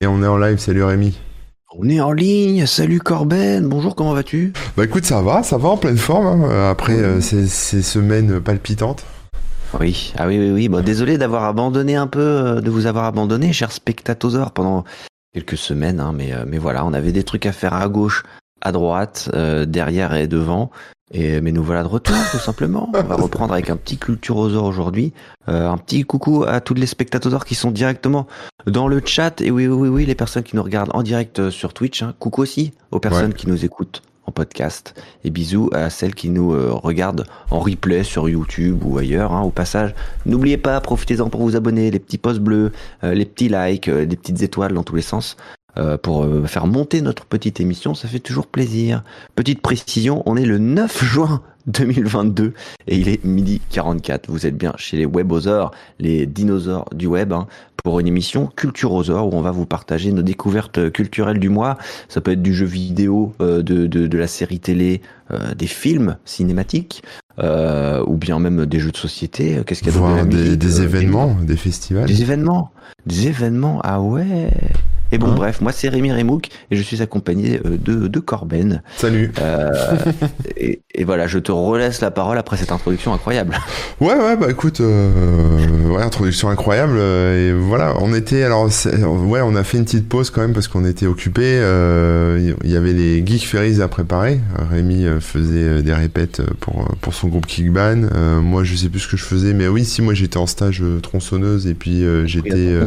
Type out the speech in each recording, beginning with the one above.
Et on est en live, salut Rémi. On est en ligne, salut Corben, bonjour, comment vas-tu? Bah écoute, ça va, ça va en pleine forme, hein, après euh, ces, ces semaines palpitantes. Oui, ah oui, oui, oui. Bon, désolé d'avoir abandonné un peu, euh, de vous avoir abandonné, chers spectateurs, pendant quelques semaines, hein, mais, euh, mais voilà, on avait des trucs à faire à gauche, à droite, derrière et devant. Et, mais nous voilà de retour, tout simplement. On va reprendre avec un petit Culturosaur aujourd'hui. Euh, un petit coucou à tous les spectateurs qui sont directement dans le chat. Et oui, oui, oui, les personnes qui nous regardent en direct euh, sur Twitch. Hein. Coucou aussi aux personnes qui nous écoutent en podcast. Et bisous à celles qui nous euh, regardent en replay sur YouTube ou ailleurs. Hein. Au passage, n'oubliez pas, profitez-en pour vous abonner, les petits posts bleus, les petits likes, les petites étoiles dans tous les sens. Euh, pour euh, faire monter notre petite émission, ça fait toujours plaisir. Petite précision, on est le 9 juin 2022 et il est midi 44. Vous êtes bien chez les webosaures, les dinosaures du web, hein, pour une émission Culturosaure où on va vous partager nos découvertes culturelles du mois. Ça peut être du jeu vidéo, euh, de, de, de, la série télé, des films cinématiques. ou bien même des jeux de société. Qu'est-ce qu'il y a des, des événements, des festivals. Des événements, des événements. Ah ouais. Et bon, hein bref, moi c'est Rémi Remouk et je suis accompagné euh, de, de Corben. Salut. Euh, et, et, voilà, je te relaisse la parole après cette introduction incroyable. Ouais, ouais, bah écoute, euh, ouais, introduction incroyable. Euh, et voilà, on était, alors, ouais, on a fait une petite pause quand même parce qu'on était occupé. Il y avait les Geek Ferries à préparer. Rémi faisait des répètes pour, pour son groupe Kickban. moi, je sais plus ce que je faisais, mais oui, si, moi j'étais en stage tronçonneuse et puis j'étais.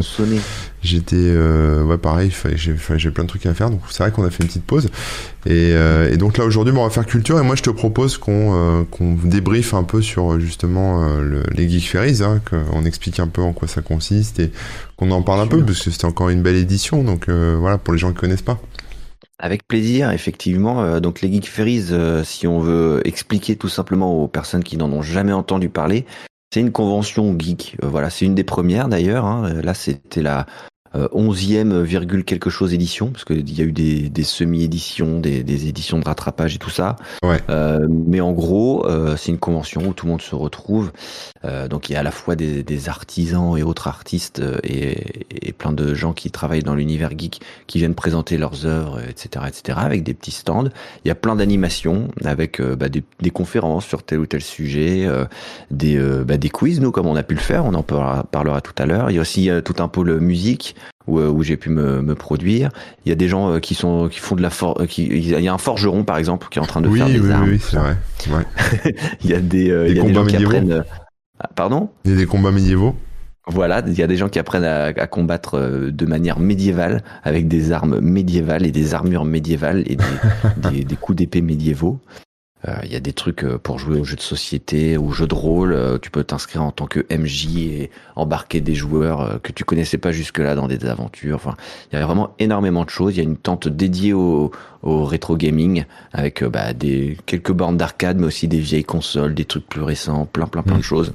J'étais, euh, ouais, pareil, j'ai plein de trucs à faire, donc c'est vrai qu'on a fait une petite pause. Et, euh, et donc là aujourd'hui, on va faire culture, et moi je te propose qu'on euh, qu'on débriefe un peu sur justement euh, les Geek Ferries, hein, qu'on explique un peu en quoi ça consiste et qu'on en parle un peu, parce que c'était encore une belle édition, donc euh, voilà, pour les gens qui connaissent pas. Avec plaisir, effectivement. donc les Geek Ferries, si on veut expliquer tout simplement aux personnes qui n'en ont jamais entendu parler, c'est une convention geek. voilà, c'est une des premières d'ailleurs. Hein. Là, c'était la euh, onzième virgule quelque chose édition, parce qu'il y a eu des, des semi-éditions, des, des, éditions de rattrapage et tout ça. Ouais. Euh, mais en gros, euh, c'est une convention où tout le monde se retrouve. Euh, donc il y a à la fois des, des artisans et autres artistes et, et, plein de gens qui travaillent dans l'univers geek qui viennent présenter leurs œuvres, etc., etc., avec des petits stands. Il y a plein d'animations avec bah, des, des, conférences sur tel ou tel sujet, des, bah, des quiz, nous, comme on a pu le faire, on en parlera, parlera tout à l'heure. Il y a aussi tout un pôle musique où, euh, où j'ai pu me, me, produire. Il y a des gens euh, qui sont qui font de la for euh, qui il y a un forgeron par exemple qui est en train de faire des oui, armes. Oui, c'est vrai. Ouais. il y a des, des il y a des gens qui apprennent. Ah, pardon? Il y a des combats médiévaux? Voilà, il y a des gens qui apprennent à, à, combattre de manière médiévale avec des armes médiévales et des armures médiévales et des, des, des coups d'épée médiévaux. Il euh, y a des trucs euh, pour jouer aux jeux de société, aux jeux de rôle. Euh, tu peux t'inscrire en tant que MJ et embarquer des joueurs que tu connaissais pas jusque-là dans des aventures. Enfin, il y a vraiment énormément de choses. Il y a une tente dédiée au, au rétro gaming avec bah, des quelques bornes d'arcade, mais aussi des vieilles consoles, des trucs plus récents, plein, plein, plein de mm. choses.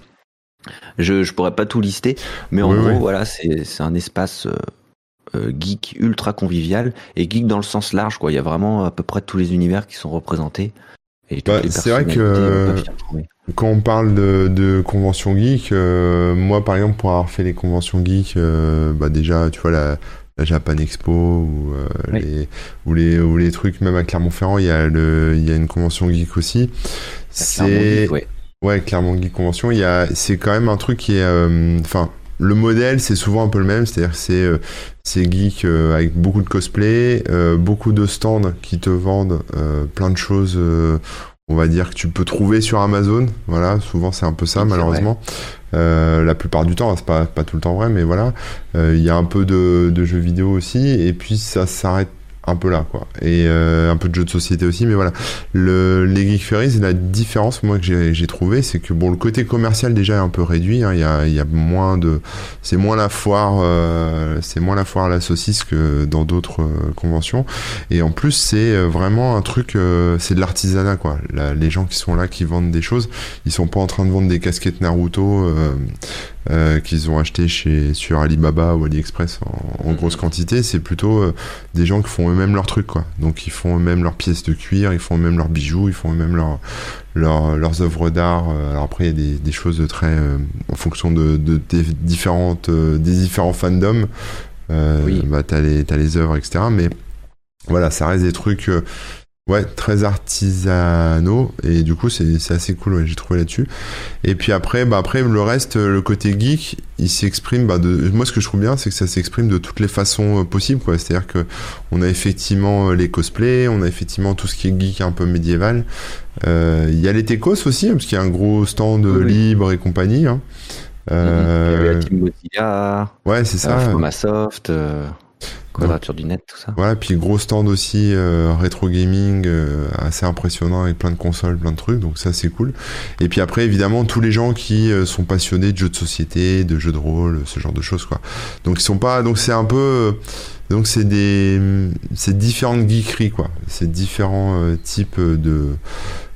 Je je pourrais pas tout lister, mais en gros, voilà, c'est c'est un espace. geek ultra convivial et geek dans le sens large quoi il y a vraiment à peu près tous les univers qui sont représentés bah, c'est vrai que quand on parle de, de convention geek, euh, moi par exemple pour avoir fait les conventions geek, euh, bah déjà tu vois la, la Japan Expo ou, euh, les, ou les ou les trucs même à Clermont-Ferrand, il y a le il y a une convention geek aussi. C'est ouais. ouais Clermont Geek convention, il y a c'est quand même un truc qui est enfin le modèle, c'est souvent un peu le même, c'est-à-dire que c'est euh, c'est geek euh, avec beaucoup de cosplay, euh, beaucoup de stands qui te vendent plein de choses. on va dire que tu peux trouver sur Amazon. Voilà, souvent c'est un peu ça, malheureusement. la plupart du temps, c'est pas pas tout le temps vrai, mais voilà. Il y a un peu de, de jeux vidéo aussi, et puis ça s'arrête un peu là quoi. Et euh, un peu de jeux de société aussi mais voilà. Le les Geek Ferries la différence moi que j'ai trouvé c'est que bon le côté commercial déjà est un peu réduit hein. il y a il y a moins de c'est moins la foire euh, c'est moins la foire à la saucisse que dans d'autres euh, conventions. Et en plus c'est euh, vraiment un truc euh, c'est de l'artisanat quoi. Les gens qui sont là qui vendent des choses ils sont pas en train de vendre des casquettes Naruto euh, qu'ils ont acheté chez sur Alibaba ou AliExpress en, en mhm. grosse quantité, c'est plutôt euh, des gens qui font eux-mêmes leurs trucs quoi. Donc ils font eux-mêmes leurs pièces de cuir, ils font eux-mêmes leurs bijoux, ils font eux-mêmes leurs leur, leurs œuvres d'art. Euh, alors après il y a des, des choses de très en fonction de, de des différentes des différents fandoms. oui. bah, t'as les, as les œuvres, etc. Mais voilà, ça reste des trucs Ouais, très artisanaux et du coup c'est assez cool, ouais, j'ai trouvé là-dessus. Et puis après, bah après le reste, le côté geek, il s'exprime. Bah de, moi ce que je trouve bien, c'est que ça s'exprime de toutes les façons euh, possibles, quoi. C'est-à-dire que on a effectivement euh, les cosplays, on a effectivement tout ce qui est geek un peu médiéval. Euh, il y a les techos aussi, hein, parce qu'il y a un gros stand libre et compagnie. Hein. Euh... Il y a la Team Ouais, c'est ça. Quadrature du net, tout ça. Voilà, puis gros stand aussi euh, rétro gaming euh, assez impressionnant avec plein de consoles, plein de trucs, donc ça c'est cool. Et puis après évidemment tous les gens qui euh, sont passionnés de jeux de société, de jeux de rôle, ce genre de choses quoi. Donc ils sont pas, donc c'est un peu, donc c'est des, c'est différentes geekeries quoi. C'est différents types de,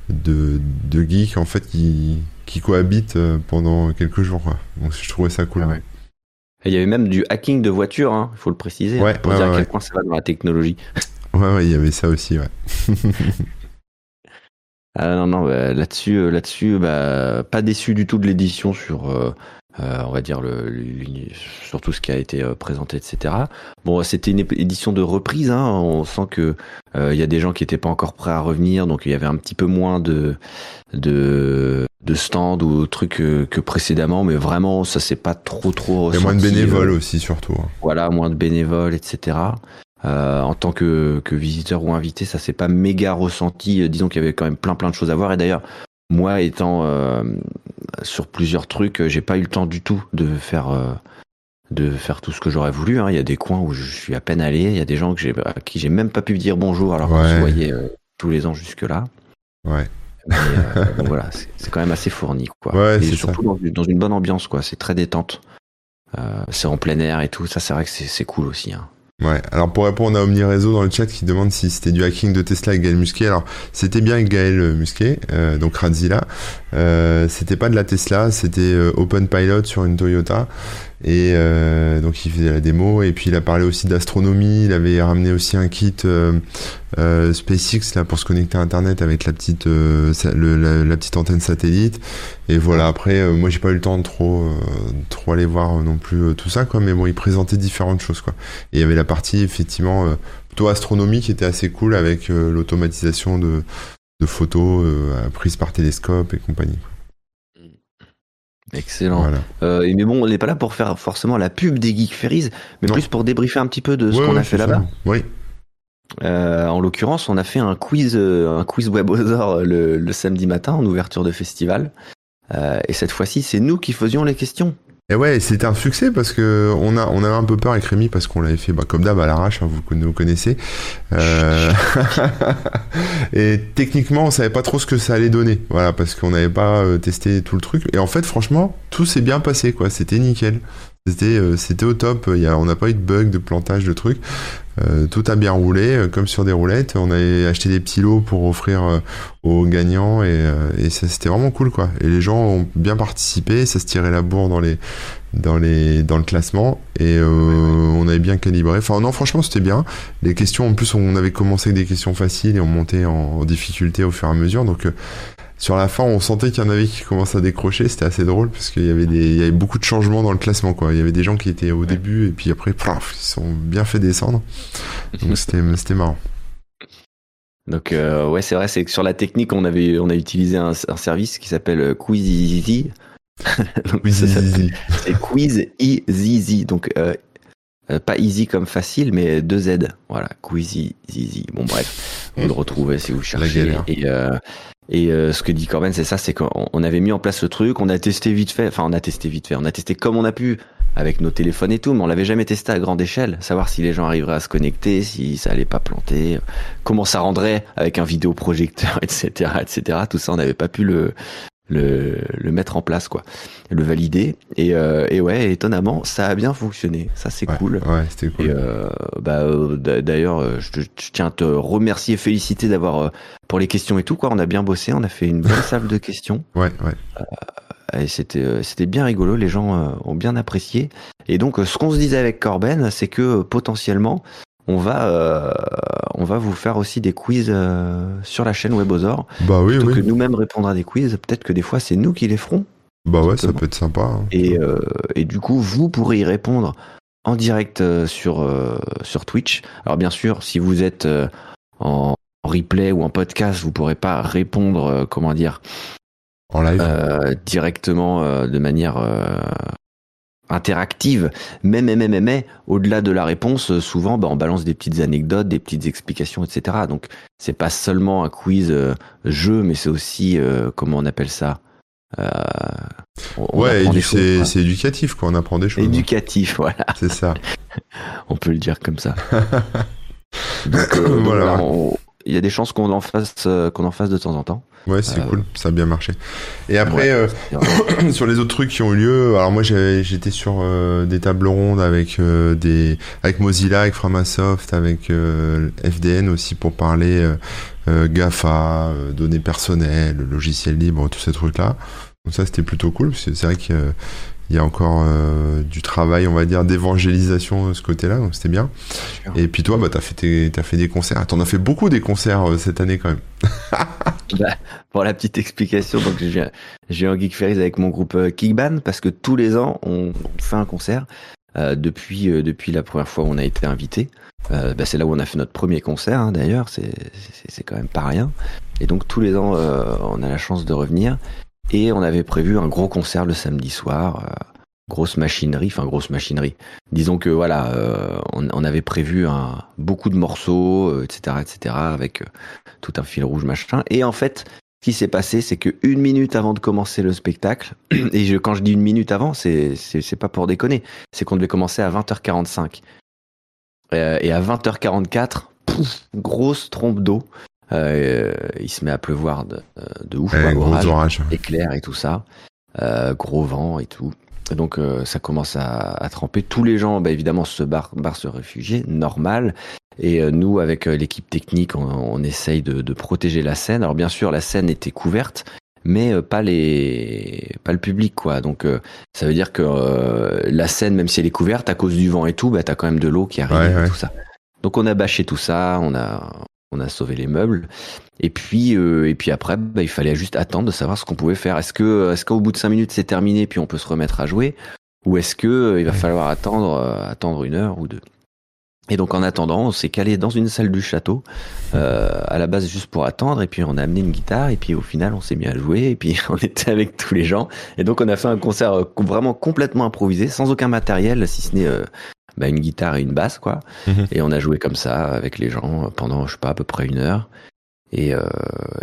de de geeks en fait qui qui cohabitent pendant quelques jours quoi. Donc je trouvais ça cool. Ah ouais il y avait même du hacking de voitures, hein, il faut le préciser, hein, pour dire à quel point ça va dans la technologie. Ouais, ouais, il y avait ça aussi, ouais. ah, non, non, bah, là-dessus, euh, là-dessus, bah, pas déçu du tout de l'édition sur, euh, euh, on va dire, le, sur tout ce qui a été présenté, etc. Bon, c'était une édition de reprise, hein, on sent que il y a des gens qui n'étaient pas encore prêts à revenir, donc il y avait un petit peu moins de, de, de stands ou trucs que, que, précédemment, mais vraiment, ça c'est pas trop trop. Il y a moins de bénévoles euh, aussi, surtout. Hein. Voilà, moins de bénévoles, etc. Euh, en tant que, que visiteur ou invité, ça s'est pas méga ressenti. Euh, disons qu'il y avait quand même plein plein de choses à voir. Et d'ailleurs, moi étant euh, sur plusieurs trucs, j'ai pas eu le temps du tout de faire de faire tout ce que j'aurais voulu. Hein. Il y a des coins où je suis à peine allé. Il y a des gens que j'ai à qui j'ai même pas pu dire bonjour alors qu'on se voyait tous les ans jusque là. Ouais. Euh, voilà, c'est quand même assez fourni, quoi. et surtout dans, une bonne ambiance, quoi. C'est très détente. Euh, c'est en plein air et tout. Ça, c'est vrai que c'est cool aussi. Hein. Ouais, alors pour répondre à Omni Réseau dans le chat qui demande si c'était du hacking de Tesla avec Gaël Musquet, alors c'était bien Gaël Musquet, euh, donc Radzilla. c'était pas de la Tesla, c'était Open Pilot sur une Toyota. Et euh, donc il faisait la démo et puis il a parlé aussi d'astronomie. Il avait ramené aussi un kit euh, euh, SpaceX là pour se connecter à Internet avec la petite euh, le, la, petite antenne satellite. Et voilà. Après, euh, moi j'ai pas eu le temps de trop trop aller voir non plus tout ça quoi. Mais bon, il présentait différentes choses quoi. Et il y avait la partie effectivement plutôt astronomie qui était assez cool avec l'automatisation de de photos prises par télescope et compagnie. Excellent. Euh, mais bon, on n'est pas là pour faire forcément la pub des Geek Ferries, mais plus pour débriefer un petit peu de ce qu'on a fait là-bas. Oui. Euh, en l'occurrence, on a fait un quiz, euh, un quiz le, le samedi matin en ouverture de festival. et cette fois-ci, c'est nous qui faisions les questions. Et ouais, c'était un succès parce que on a avait un peu peur avec Rémi parce qu'on l'avait fait bah, comme d'hab à l'arrache, hein, vous connaissez. Euh... et techniquement, on savait pas trop ce que ça allait donner, voilà, parce qu'on n'avait pas euh, testé tout le truc. Et en fait, franchement, tout s'est bien passé, quoi. C'était nickel. C'était euh, c'était au top. Il y a, on n'a pas eu de bug, de plantage, de trucs. Euh, tout a bien roulé, euh, comme sur des roulettes. On avait acheté des petits lots pour offrir euh, aux gagnants et, et c'était vraiment cool quoi. Et les gens ont bien participé, ça se tirait la bourre dans les dans les dans le classement et on avait bien calibré. Enfin non franchement c'était bien. Les questions en plus on avait commencé avec des questions faciles et on montait en, en difficulté au fur et à mesure donc sur la fin, on sentait qu'il y en avait qui commençaient à décrocher. C'était assez drôle parce qu'il y avait des, il y avait beaucoup de changements dans le classement, quoi. Il y avait des gens qui étaient au début et puis après, paf, ils sont bien fait descendre. Donc c'était, c'était marrant. Donc euh, ouais, c'est vrai, c'est que sur la technique, on avait, on a utilisé un, service qui s'appelle Quiz Easy. c'est Quiz Easy. Donc euh, pas easy comme facile, mais deux Z. Voilà, Quiz Easy. Bon bref, vous le retrouvez si vous cherchez. Et, et euh, ce que dit Corben, c'est ça, c'est qu'on avait mis en place ce truc, on a testé vite fait, enfin on a testé vite fait, on a testé comme on a pu avec nos téléphones et tout, mais on l'avait jamais testé à grande échelle, savoir si les gens arriveraient à se connecter, si ça allait pas planter, comment ça rendrait avec un vidéoprojecteur, etc., etc. Tout ça, on n'avait pas pu le, le, le, mettre en place, quoi, le valider. Et, euh, et, ouais, étonnamment, ça a bien fonctionné. Ça, c'est cool. Ouais, c'était cool. Et euh, bah, euh, d'ailleurs, je, je, tiens à te remercier et féliciter d'avoir pour les questions et tout, quoi. On a bien bossé, on a fait une bonne salle de questions. Ouais, ouais. et c'était c'était bien rigolo. Les gens ont bien apprécié. Et donc, ce qu'on se disait avec Corben, c'est que potentiellement, on va, euh, on va vous faire aussi des quiz euh, sur la chaîne Webosor. Bah oui, Plutôt que nous-mêmes répondre à des quiz, peut-être que des fois c'est nous qui les ferons. Bah ouais, ça peut être sympa. Hein. Et, euh, et, du coup, vous pourrez y répondre en direct sur, sur Twitch. Alors bien sûr, si vous êtes en replay ou en podcast, vous pourrez pas répondre, comment dire, en live directement de manière interactive, mais, mais, mais, mais, mais au-delà de la réponse, souvent, bah, on balance des petites anecdotes, des petites explications, etc. Donc, c'est pas seulement un quiz jeu, mais c'est aussi, comment on appelle ça euh, ouais, c'est éducatif, quoi. On apprend des choses. Hein. Éducatif, voilà. C'est ça. on peut le dire comme ça. donc, euh, voilà. Il y a des chances qu'on en fasse, euh, qu'on en fasse de temps en temps. Ouais, c'est cool, ça a bien marché. Et après, sur les autres trucs qui ont eu lieu, alors moi j'étais sur des tables rondes avec des, avec Mozilla, avec Framasoft, avec FDN aussi pour parler GAFA, données personnelles, logiciels libres, tous ces trucs là. Donc ça c'était plutôt cool, parce que c'est vrai qu'il y a encore euh, du travail, on va dire, d'évangélisation de ce côté-là, donc c'était bien. Et puis toi, bah, t'as fait, as fait des concerts. T'en as fait beaucoup des concerts euh, cette année quand même. bah, pour la petite explication, donc j'ai un Geek Ferries avec mon groupe euh, Kickban, parce que tous les ans, on fait un concert. depuis, depuis la première fois où on a été invité. Bah, c'est là où on a fait notre premier concert, hein, d'ailleurs, c'est quand même pas rien. Et donc tous les ans, on a la chance de revenir. Et on avait prévu un gros concert le samedi soir, euh, grosse machinerie, enfin grosse machinerie. Disons que voilà, euh, on, avait prévu beaucoup de morceaux, etc., euh, etc., avec tout un fil rouge machin. Et en fait, ce qui s'est passé, c'est que une minute avant de commencer le spectacle, et quand je dis une minute avant, c'est pas pour déconner, c'est qu'on devait commencer à 20h45. et à 20h44, grosse trompe d'eau. Euh, il se met à pleuvoir de, de ouf, gros orage, éclair et tout ça, euh, gros vent et tout. donc euh, ça commence à, à, tremper. Tous les gens, bah, évidemment, se barrent, se réfugier, normal. Et nous, avec l'équipe technique, on, on essaye de, de, protéger la scène. Alors bien sûr, la scène était couverte, mais pas les, pas le public, quoi. Donc ça veut dire que la scène, même si elle est couverte, à cause du vent et tout, bah t'as quand même de l'eau qui arrive et tout ça. Donc on a bâché tout ça, on a, on a sauvé les meubles. Et puis, euh, et puis après, bah, il fallait juste attendre de savoir ce qu'on pouvait faire. Est-ce que, est-ce qu'au bout de cinq minutes c'est terminé, puis on peut se remettre à jouer, ou est-ce que euh, il va falloir attendre, euh, attendre une heure ou deux? Et donc en attendant, on s'est calé dans une salle du château, à la base juste pour attendre, et puis on a amené une guitare, et puis au final on s'est mis à jouer, et puis on était avec tous les gens, et donc on a fait un concert vraiment complètement improvisé, sans aucun matériel, si ce n'est bah, une guitare et une basse, quoi. Mhm. Et on a joué comme ça avec les gens pendant, je sais pas, à peu près une heure. Et, euh,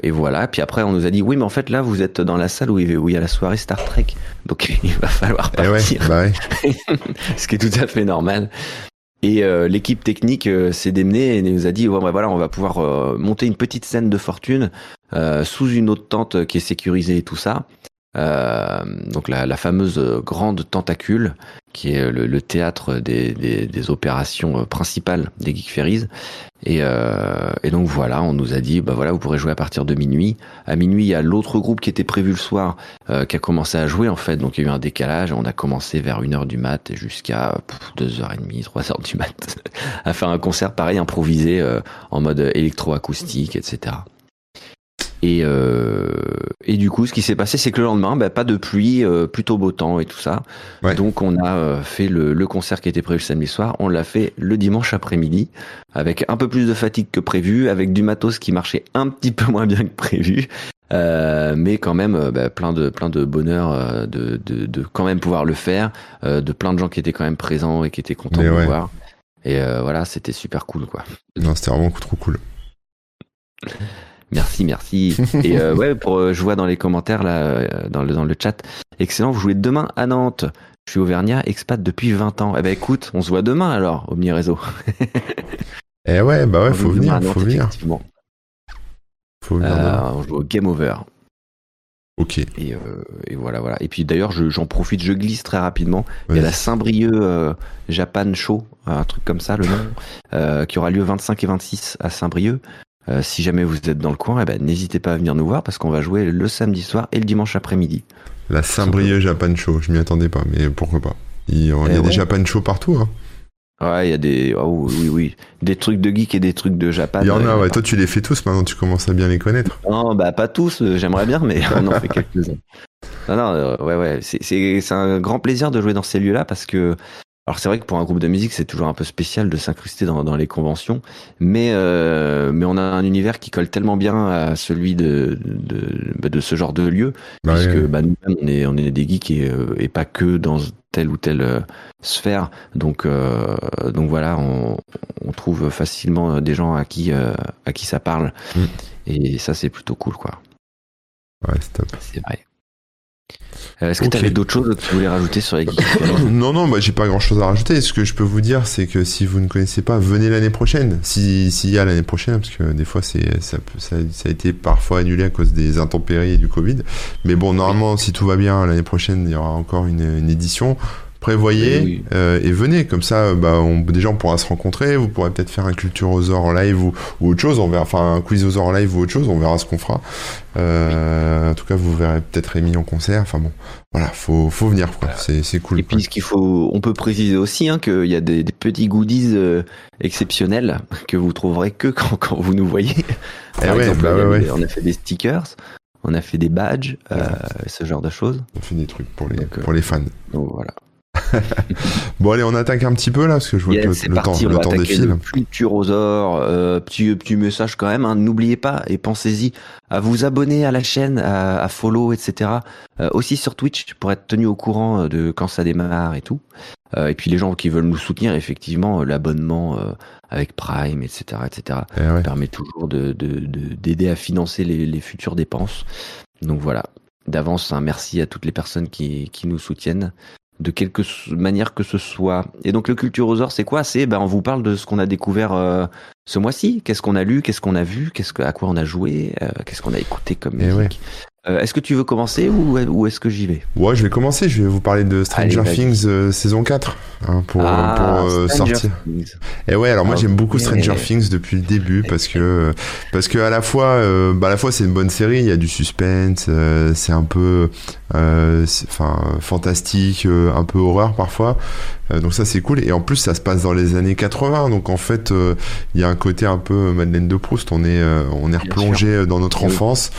et voilà. Puis après, on nous a dit, oui, mais en fait, là, vous êtes dans la salle où il y a la soirée Star Trek. Donc, il va falloir eh partir. bah ouais. Ce qui est tout à fait normal. Et euh, l'équipe technique euh, s'est démenée et nous a dit, ouais, bah, voilà, on va pouvoir euh, monter une petite scène de fortune sous une autre tente qui est sécurisée et tout ça. Euh, donc la, la, fameuse grande tentacule, qui est le, théâtre des, des, des, opérations principales des Geek Ferries. Et, euh, et, donc voilà, on nous a dit, bah voilà, vous pourrez jouer à partir de minuit. À minuit, il y a l'autre groupe qui était prévu le soir, euh, qui a commencé à jouer en fait. Donc il y a eu un décalage. On a commencé vers 1h du mat jusqu'à 2h30, 3h du mat, à faire un concert pareil improvisé euh, en mode électroacoustique, etc. Et, euh, et du coup, ce qui s'est passé, c'est que le lendemain, bah, pas de pluie, euh, plutôt beau temps et tout ça. Donc, on a euh, fait le, le, concert qui était prévu le samedi soir. On l'a fait le dimanche après-midi, avec un peu plus de fatigue que prévu, avec du matos qui marchait un petit peu moins bien que prévu. Euh, mais quand même bah, plein de plein de bonheur de, de, de, quand même pouvoir le faire de plein de gens qui étaient quand même présents et qui étaient contents de voir et voilà c'était super cool quoi non c'était vraiment trop cool Merci, merci. Et euh, ouais, pour, euh, je vois dans les commentaires là, euh, dans le dans le chat, excellent. Vous jouez demain à Nantes. Je suis auvergnat, expat depuis 20 ans. Eh ben écoute, on se voit demain alors, Omni Réseau. eh ouais, bah ouais, faut venir, faut venir. Faut venir. on joue au Game Over. Ok. Et, et, voilà, voilà. Et puis d'ailleurs, j'en profite, je glisse très rapidement. Il y a la Saint-Brieuc Japan Show, un truc comme ça, le nom, qui aura lieu 25 et 26 à Saint-Brieuc. Euh, si jamais vous êtes dans le coin, eh ben, n'hésitez pas à venir nous voir parce qu'on va jouer le samedi soir et le dimanche après-midi. La Saint-Brieuc Japan Show, je m'y attendais pas, mais pourquoi pas. Il y a, eh des Japan Show partout. Hein. Ouais, il y a des. Oh, oui, oui. Des trucs de geek et des trucs de Japan. Il y en a, ouais. Toi, tu les fais tous maintenant, tu commences à bien les connaître. Non, bah, pas tous, euh, j'aimerais bien, mais on en fait quelques-uns. Non, non, euh, ouais, ouais. C'est un grand plaisir de jouer dans ces lieux-là parce que alors c'est vrai que pour un groupe de musique, c'est toujours un peu spécial de s'incruster dans, dans, les conventions, mais euh, mais on a un univers qui colle tellement bien à celui de de, bah, de ce genre de lieu, bah puisque bah, nous-mêmes on est on est des geeks et, euh, et pas que dans telle ou telle euh, sphère. Donc euh, donc voilà, on, on, trouve facilement des gens à qui à qui ça parle, mm. et ça c'est plutôt cool quoi. Ouais, c'est top. C'est vrai. Euh, est-ce que tu avais d'autres choses que tu voulais rajouter sur les geeks Non, non, bah, j'ai pas grand chose à rajouter. Ce que je peux vous dire, c'est que si vous ne connaissez pas, venez l'année prochaine. S'il y a l'année prochaine, parce que des fois, c'est, ça, ça, a été parfois annulé à cause des intempéries et du Covid. Mais bon, normalement, si tout va bien, l'année prochaine, il y aura encore une, une édition prévoyez euh, et venez. Comme ça bah on, déjà on pourra se rencontrer vous pourrez peut-être faire un culture aux en live ou, ou, autre chose. On verra enfin un quiz aux en live ou autre chose on verra ce qu'on fera. Euh, en tout cas vous verrez peut-être Rémi en concert. Enfin bon voilà faut faut venir quoi. C'est c'est cool et puis ce qu'il faut on peut préciser aussi hein, qu'il y a des, petits goodies euh, exceptionnels que vous trouverez que quand, quand vous nous voyez. Eh Par exemple, bah on a fait des stickers on a fait des badges, euh, ce genre de choses. On fait des trucs pour les, pour les fans. Donc voilà. bon allez, on attaque un petit peu là parce que je vois que le, temps, le temps défile. Futurosaur, euh, petit petit message quand même. Hein. N'oubliez pas et pensez-y à vous abonner à la chaîne, à, follow, etc. Euh, aussi sur Twitch pour être tenu au courant euh, de quand ça démarre et tout. Euh, et puis les gens qui veulent nous soutenir, effectivement, l'abonnement avec Prime, etc., etc. Eh permet toujours de d'aider de, à financer les, les futures dépenses. Donc voilà, d'avance un merci à toutes les personnes qui, qui nous soutiennent de quelque manière que ce soit. Et donc le Culturosaur, c'est quoi? C'est ben on vous parle de ce qu'on a découvert euh, ce mois-ci. Qu'est-ce qu'on a lu? Qu'est-ce qu'on a vu? Qu'est-ce que, à quoi on a joué? Euh, Qu'est-ce qu'on a écouté comme eh musique? Euh, est-ce que tu veux commencer ou, ou est-ce que j'y vais? Ouais, je vais commencer. Je vais vous parler de Stranger Things saison 4 hein, pour, ah, pour sortir. Et ouais, alors moi j'aime beaucoup Stranger Things depuis le début parce que parce que à la fois bah, à la fois c'est une bonne série, il y a du suspense, c'est un peu enfin fantastique, un peu horreur parfois. donc ça c'est cool et en plus ça se passe dans les années 80 donc en fait il y a un côté un peu Madeleine de Proust, on est on est replongé dans notre enfance.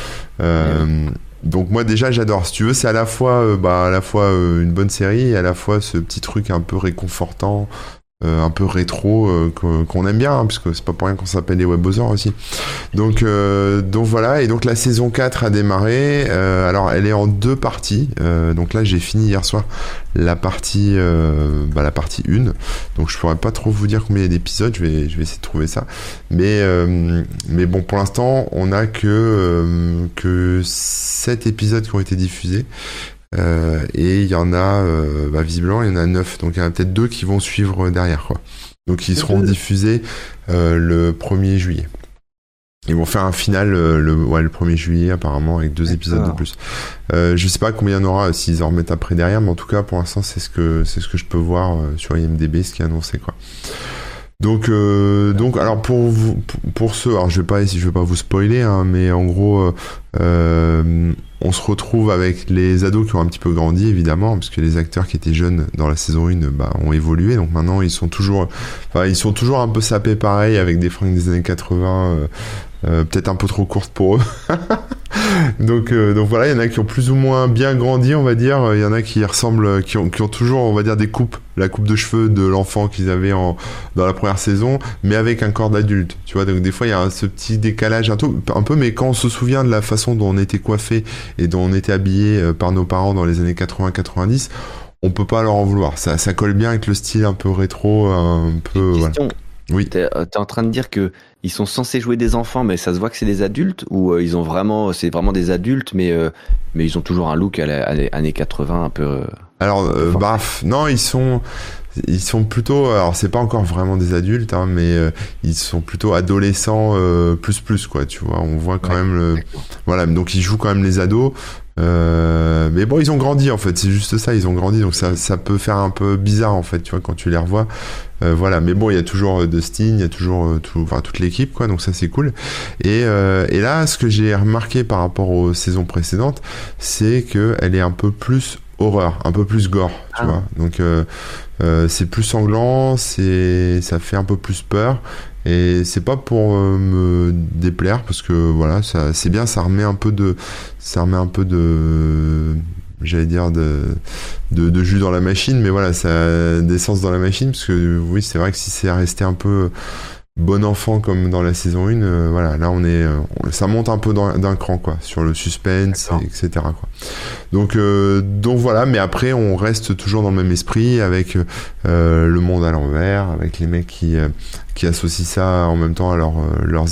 Euh, donc moi déjà j'adore. Si tu veux, c'est à la fois, euh, bah, à la fois euh, une bonne série et à la fois ce petit truc un peu réconfortant, euh, un peu rétro euh, qu'on aime bien, hein, puisque c'est pas pour rien qu'on s'appelle les Webosaurs aussi. Donc, euh, donc voilà, et donc la saison 4 a démarré. alors elle est en deux parties. donc là j'ai fini hier soir la partie, bah, la partie 1. Donc je pourrais pas trop vous dire combien il y a d'épisodes, je vais, je vais essayer de trouver ça. Mais, mais bon, pour l'instant, on a que, que 7 épisodes qui ont été diffusés. Euh, et il y en a, euh, bah, visiblement, il y en a neuf. Donc il y en a peut-être deux qui vont suivre derrière, quoi. Donc ils seront diffusés euh, le 1er juillet. Ils vont faire un final le, ouais, le 1er juillet apparemment avec deux épisodes de plus. Euh, je sais pas combien il y en aura s'ils en remettent après derrière, mais en tout cas pour l'instant c'est ce que c'est ce que je peux voir sur IMDb, ce qui est annoncé quoi. Donc, euh, donc, alors pour vous, pour ceux, alors je vais pas, je vais pas vous spoiler, hein, mais en gros, euh, euh, on se retrouve avec les ados qui ont un petit peu grandi, évidemment, parce que les acteurs qui étaient jeunes dans la saison 1 bah, ont évolué, donc maintenant ils sont toujours, ils sont toujours un peu sapés pareil avec des fringues des années 80, euh, peut-être un peu trop courte pour eux. donc, euh, donc voilà, il y en a qui ont plus ou moins bien grandi, on va dire. Il y en a qui ressemblent, qui ont, qui ont toujours, on va dire, des coupes, la coupe de cheveux de l'enfant qu'ils avaient en, dans la première saison, mais avec un corps d'adulte. Tu vois, donc des fois il y a ce petit décalage un, tout, un peu, mais quand on se souvient de la façon dont on était coiffé et dont on était habillé euh, par nos parents dans les années 80-90, on peut pas leur en vouloir. Ça, ça colle bien avec le style un peu rétro, un peu. Oui. T'es es en train de dire que ils sont censés jouer des enfants, mais ça se voit que c'est des adultes ou euh, ils ont vraiment, c'est vraiment des adultes, mais euh, mais ils ont toujours un look à l'année 80 un peu. Euh, alors, baf, non, ils sont ils sont plutôt, alors c'est pas encore vraiment des adultes, hein, mais ils sont plutôt adolescents plus plus quoi, tu vois. On voit quand même le, voilà, donc ils jouent quand même les ados. mais bon, ils ont grandi en fait, c'est juste ça, ils ont grandi, donc ça, ça peut faire un peu bizarre en fait, tu vois, quand tu les revois. Euh, voilà, mais bon, il y a toujours euh, Dustin, il y a toujours euh, tout, enfin, toute l'équipe, quoi, donc ça c'est cool. Et, et là, ce que j'ai remarqué par rapport aux saisons précédentes, c'est qu'elle est un peu plus horreur, un peu plus gore, tu ah. vois. Donc c'est plus sanglant, c'est ça fait un peu plus peur. Et c'est pas pour me déplaire parce que voilà, ça c'est bien, ça remet un peu de, ça remet un peu de j'allais dire de, de, de jus dans la machine, mais voilà, ça a d'essence dans la machine parce que oui, c'est vrai que si c'est resté un peu bon enfant comme dans la saison 1, euh, voilà, là on est, euh, ça monte un peu d'un cran quoi, sur le suspense, etc. Quoi. Donc, euh, donc voilà, mais après on reste toujours dans le même esprit avec le monde à l'envers, avec les mecs qui qui associent ça en même temps à leur, leurs,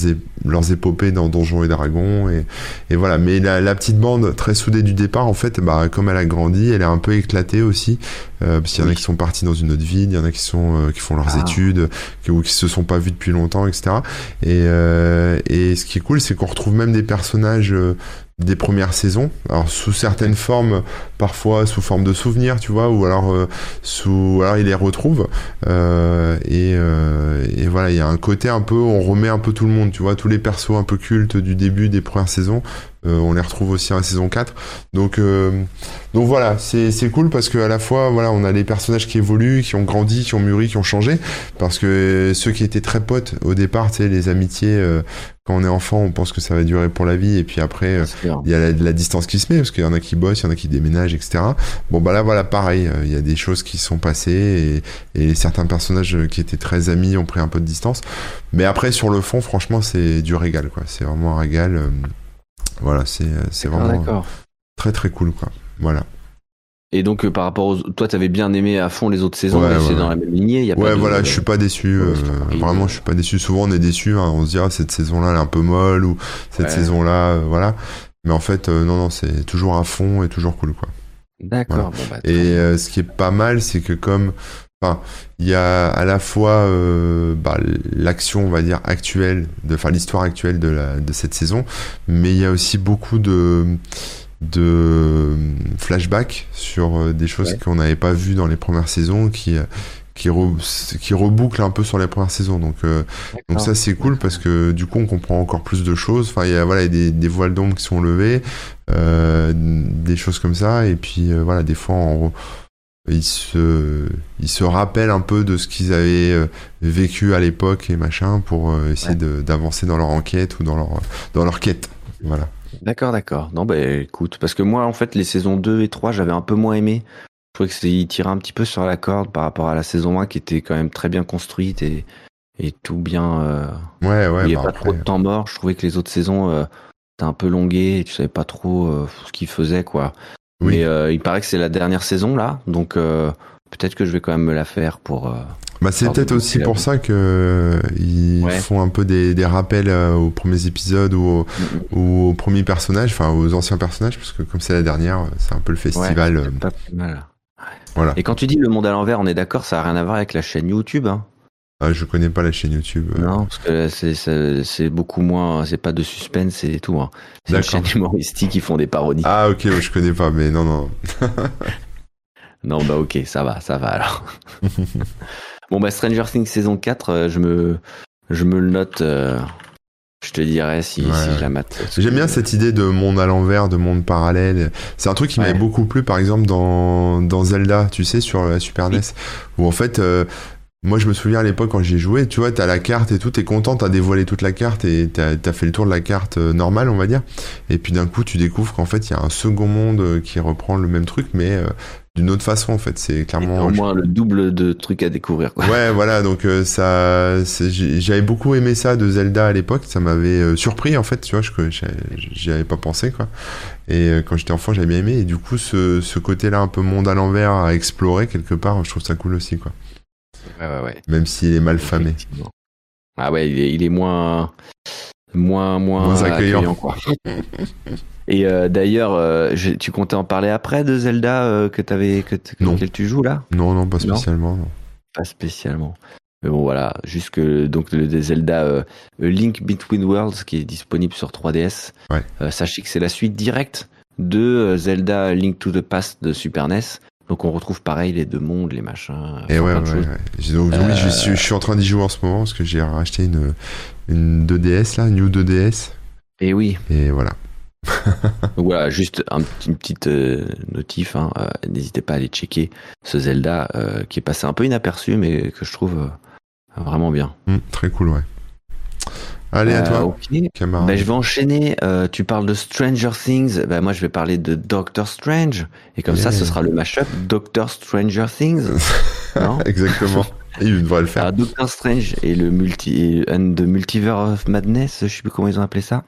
leurs épopées dans Donjons et Dragons et, et voilà. Mais la, la, petite bande très soudée du départ, en fait, bah, comme elle a grandi, elle est un peu éclatée aussi, euh, parce qu'il y en a qui sont partis dans une autre ville, il y en a qui sont qui font leurs ah. études, qui, ou qui se sont pas vus depuis longtemps, etc. Et, euh, et ce qui est cool, c'est qu'on retrouve même des personnages euh, des premières saisons, alors sous certaines formes, parfois sous forme de souvenirs, tu vois, ou alors euh, sous, alors il les retrouve. Euh, et, euh, et, voilà, il y a un côté un peu, on remet un peu tout le monde, tu vois, tous les persos un peu cultes du début des premières saisons, on les retrouve aussi en saison 4. Donc, euh, donc voilà, c'est cool parce qu'à la fois, voilà, on a les personnages qui évoluent, qui ont grandi, qui ont mûri, qui ont changé. Parce que ceux qui étaient très potes au départ, tu sais, les amitiés, euh, quand on est enfant, on pense que ça va durer pour la vie. Et puis après, il y a la, distance qui se met parce qu'il y en a qui bossent, il y en a qui déménagent, etc. Bon, bah là, voilà, pareil, il y a des choses qui sont passées et, et certains personnages qui étaient très amis ont pris un peu de distance. Mais après, sur le fond, franchement, c'est du régal, quoi. C'est vraiment un régal. Voilà, c'est c'est vraiment très très cool quoi. Voilà. Et donc euh, par rapport aux toi t'avais bien aimé à fond les autres saisons, c'est dans la même lignée. Y a ouais voilà, je suis pas déçu. Euh, vraiment, je suis pas déçu. Souvent on est déçu, hein, on se dit ah, cette saison-là elle est un peu molle ou cette saison-là, euh, voilà. Mais en fait non non c'est toujours à fond et toujours cool quoi. D'accord. Bah, et ce qui est pas mal, c'est que comme Enfin, il y a à la fois euh, bah, l'action, on va dire, actuelle, de, enfin l'histoire actuelle de, la, de cette saison, mais il y a aussi beaucoup de, de flashbacks sur euh, des choses qu'on n'avait pas vues dans les premières saisons, qui, qui, qui rebouclent un peu sur les premières saisons. Donc, euh, donc ça c'est cool parce que du coup on comprend encore plus de choses. Enfin, il y a voilà, des, des voiles d'ombre qui sont levées, euh, des choses comme ça, et puis voilà, des fois on ils se, ils se rappellent un peu de ce qu'ils avaient euh, vécu à l'époque et machin pour euh, essayer d'avancer dans leur enquête ou dans leur, dans leur quête. Voilà. D'accord, d'accord. Non, bah écoute, parce que moi, en fait, les saisons 2 et 3, j'avais un peu moins aimé. Je trouvais qu'ils tiraient un petit peu sur la corde par rapport à la saison 1 qui était quand même très bien construite et, et tout bien. Euh... Ouais, ouais. Il n'y a bah, pas trop de temps mort. Je trouvais que les autres saisons euh, étaient un peu longuées et tu savais pas trop euh, ce qu'ils faisaient, quoi. Oui. Mais euh, il paraît que c'est la dernière saison là, donc euh, peut-être que je vais quand même me la faire pour. Euh, bah c'est peut-être aussi pour ça que ils font un peu des, des rappels aux premiers épisodes ou, ou aux premiers personnages, enfin aux anciens personnages, parce que comme c'est la dernière, c'est un peu le festival. Ouais, pas mal. Voilà. Et quand tu dis le monde à l'envers, on est d'accord, ça a rien à voir avec la chaîne YouTube. Hein ah, je connais pas la chaîne YouTube. Non, parce que c'est beaucoup moins, c'est pas de suspense et tout. Hein. C'est une chaîne humoristique, ils font des parodies. Ah ok, je connais pas, mais non, non. non, bah ok, ça va, ça va alors. bon bah Stranger Things saison 4, euh, je me, je me le note. Euh, je te dirais si, si je la mate. J'aime bien cette idée de monde à l'envers, de monde parallèle. C'est un truc qui m'avait beaucoup plu, par exemple, dans, dans Zelda, tu sais, sur la Super NES, où en fait, euh, moi, je me souviens à l'époque quand j'y ai joué, tu vois, t'as la carte et tout, t'es content, t'as dévoilé toute la carte et t'as as fait le tour de la carte euh, normale, on va dire. Et puis d'un coup, tu découvres qu'en fait, il y a un second monde euh, qui reprend le même truc, mais euh, d'une autre façon, en fait. C'est clairement. au moins le double de trucs à découvrir, quoi. Ouais, voilà, donc ça. J'avais beaucoup aimé ça de Zelda à l'époque, ça m'avait surpris, en fait, tu vois, je j'y avais pas pensé, quoi. Et quand j'étais enfant, j'avais bien aimé, et du coup, ce, ce côté-là, un peu monde à l'envers à explorer quelque part, je trouve ça cool aussi, quoi. Même s'il est mal famé. Ah ouais, il est, moins, moins, moins, accueillant. quoi. Et euh, d'ailleurs, euh, tu comptais en parler après de Zelda euh, que que tu joues là? Non, non, pas spécialement. Pas spécialement. Mais bon, voilà, jusque donc le Zelda Link Between Worlds qui est disponible sur 3DS. sachez que c'est la suite directe de Zelda Link to the Past de Super NES. Donc on retrouve pareil les deux mondes, les machins. Et ouais, ouais, Donc, oui, je suis, je suis, en train d'y jouer en ce moment parce que j'ai racheté une, une 2DS là, une New 2DS. Et oui. Et voilà. voilà, juste un, une petite euh, notif. Hein, euh, N'hésitez pas à aller checker ce Zelda euh, qui est passé un peu inaperçu, mais que je trouve vraiment bien. Mmh, très cool, ouais. Allez, à toi, ok. camarade. Bah, je vais enchaîner. Euh, tu parles de Stranger Things. Bah, moi, je vais parler de Doctor Strange. Et comme ça, ce sera le mashup Doctor Stranger Things. non? Exactement. Il devrait le faire. Alors, Doctor Strange et le multi, et un de Multiverse of Madness. Je sais plus comment ils ont appelé ça.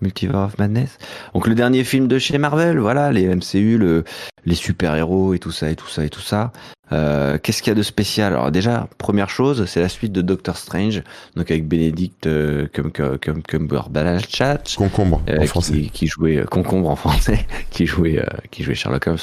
Multiverse of Madness. Donc le dernier film de chez Marvel, voilà, les MCU, le, les super-héros et tout ça et tout ça et tout ça. Euh, Qu'est-ce qu'il y a de spécial? Alors déjà, première chose, c'est la suite de Doctor Strange, donc avec Benedict euh, comme comme comme Cumberbatch, Concombre, euh, en français. qui, qui jouait euh, concombre en français, qui jouait euh, qui jouait Sherlock Holmes.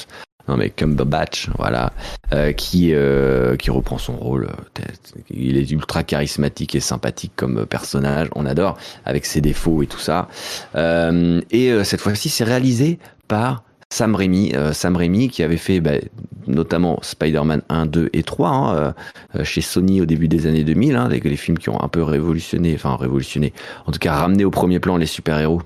Non mais Cumberbatch, voilà, euh, qui euh, qui reprend son rôle. euh, Il est ultra charismatique et sympathique comme personnage, on adore, avec ses défauts et tout ça. Euh, et euh, cette fois-ci, c'est réalisé par Sam Raimi, euh, Sam Raimi qui avait fait bah, notamment Spider-Man 1, 2 et 3 hein, chez Sony au début des années 2000, hein, les, les films qui ont un peu révolutionné, enfin révolutionné, en tout cas ramené au premier plan les super-héros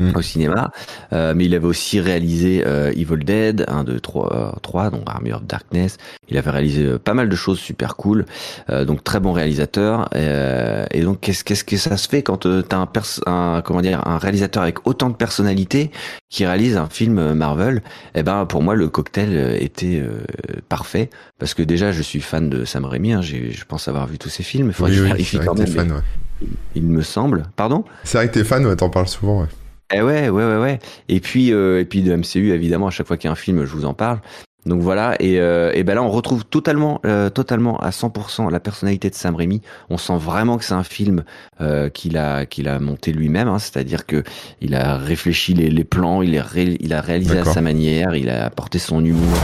Mm. au cinéma. Euh, mais il avait aussi réalisé euh, Evil Dead 1, 2, 3, euh, 3, donc Army of Darkness. Il avait réalisé euh, pas mal de choses super cool, euh, donc très bon réalisateur. Euh, et donc qu'est-ce qu'est-ce que ça se fait quand t'as un, pers- un comment dire un réalisateur avec autant de personnalité qui réalise un film Marvel? Eh ben pour moi le cocktail était euh, parfait parce que déjà je suis fan de Sam Raimi. Hein, j'ai- je pense avoir vu tous ses films. Il faudrait Oui, que je oui, vérifie quand même. fan, ouais. Il me semble. Pardon? C'est vrai que t'es fan, ouais, t'en parles souvent, ouais. Eh ouais, ouais, ouais, ouais. Et puis, euh, et puis de MCU, évidemment, à chaque fois qu'il y a un film, je vous en parle. Donc voilà, et, euh, et ben là, on retrouve totalement, euh, totalement à 100% la personnalité de Sam Raimi. On sent vraiment que c'est un film euh, qu'il a, qu'il a monté lui-même. Hein, C'est-à-dire que il a réfléchi les, les plans, il, est ré- il a réalisé à sa manière, il a apporté son humour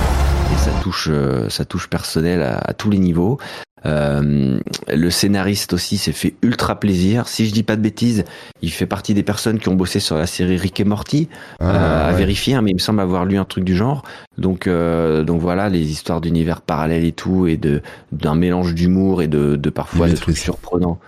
et sa touche, euh, sa touche personnelle à, à tous les niveaux. Euh, le scénariste aussi s'est fait ultra plaisir. Si je dis pas de bêtises, il fait partie des personnes qui ont bossé sur la série Rick et Morty. Ah, Euh, à vérifier, hein, mais il me semble avoir lu un truc du genre. Donc, euh, donc voilà, les histoires d'univers parallèles et tout, et de d'un mélange d'humour et de, de parfois de trucs surprenants.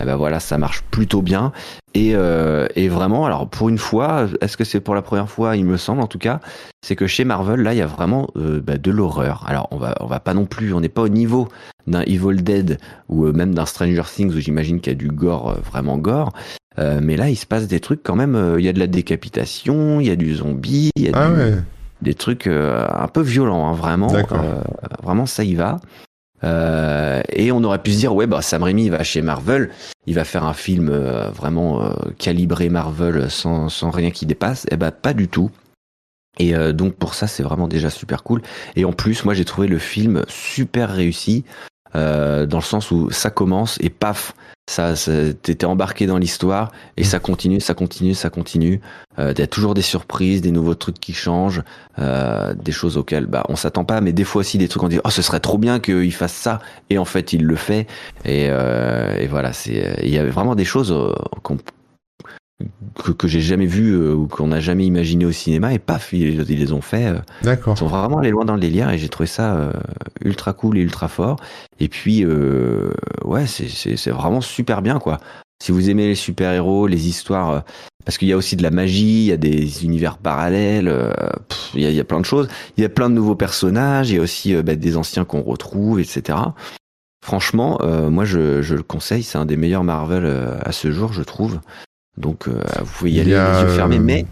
Eh ben voilà, ça marche plutôt bien. Et, euh, et vraiment, alors pour une fois, est-ce que c'est pour la première fois, il me semble en tout cas, c'est que chez Marvel, là, il y a vraiment euh, bah, de l'horreur. Alors on va, on va pas non plus, on n'est pas au niveau d'un Evil Dead ou euh, même d'un Stranger Things où j'imagine qu'il y a du gore, euh, vraiment gore. Euh, mais là, il se passe des trucs quand même. euh, Il y a de la décapitation, il y a du zombie, il y a Ah du- ouais. des trucs euh, un peu violents, hein, vraiment. Euh, vraiment, ça y va. Euh, et on aurait pu se dire, ouais, bah Sam Raimi va chez Marvel, il va faire un film euh, vraiment euh, calibré Marvel sans, sans rien qui dépasse. Eh ben pas du tout. Et donc pour ça, c'est vraiment déjà super cool. Et en plus, moi j'ai trouvé le film super réussi euh, dans le sens où ça commence et paf, ça, ça t'étais embarqué dans l'histoire et ça continue, ça continue, ça continue. Euh, Il y a toujours des surprises, des nouveaux trucs qui changent, euh, des choses auxquelles bah on s'attend pas, mais des fois aussi des trucs on dit oh ce serait trop bien qu'il fasse ça et en fait il le fait et, euh, et voilà c'est il y avait vraiment des choses euh, qu'on que, que j'ai jamais vues euh, ou qu'on n'a jamais imaginé au cinéma et paf ils, ils les ont fait. euh, D'accord. ils sont vraiment allés loin dans le délire et j'ai trouvé ça euh, ultra cool et ultra fort. Et puis, euh, ouais, c'est- vraiment super bien, quoi. Si vous aimez les super-héros, les histoires, euh, parce qu'il y a aussi de la magie, il y a des univers parallèles, euh, pff, il y, a, il y a plein de choses. Il y a plein de nouveaux personnages, il y a aussi bah, des anciens qu'on retrouve, etc. Franchement, euh, moi, je, je le conseille, c'est un des meilleurs Marvel euh, à ce jour, je trouve. Donc, euh, vous pouvez y aller les yeux fermés, euh, mais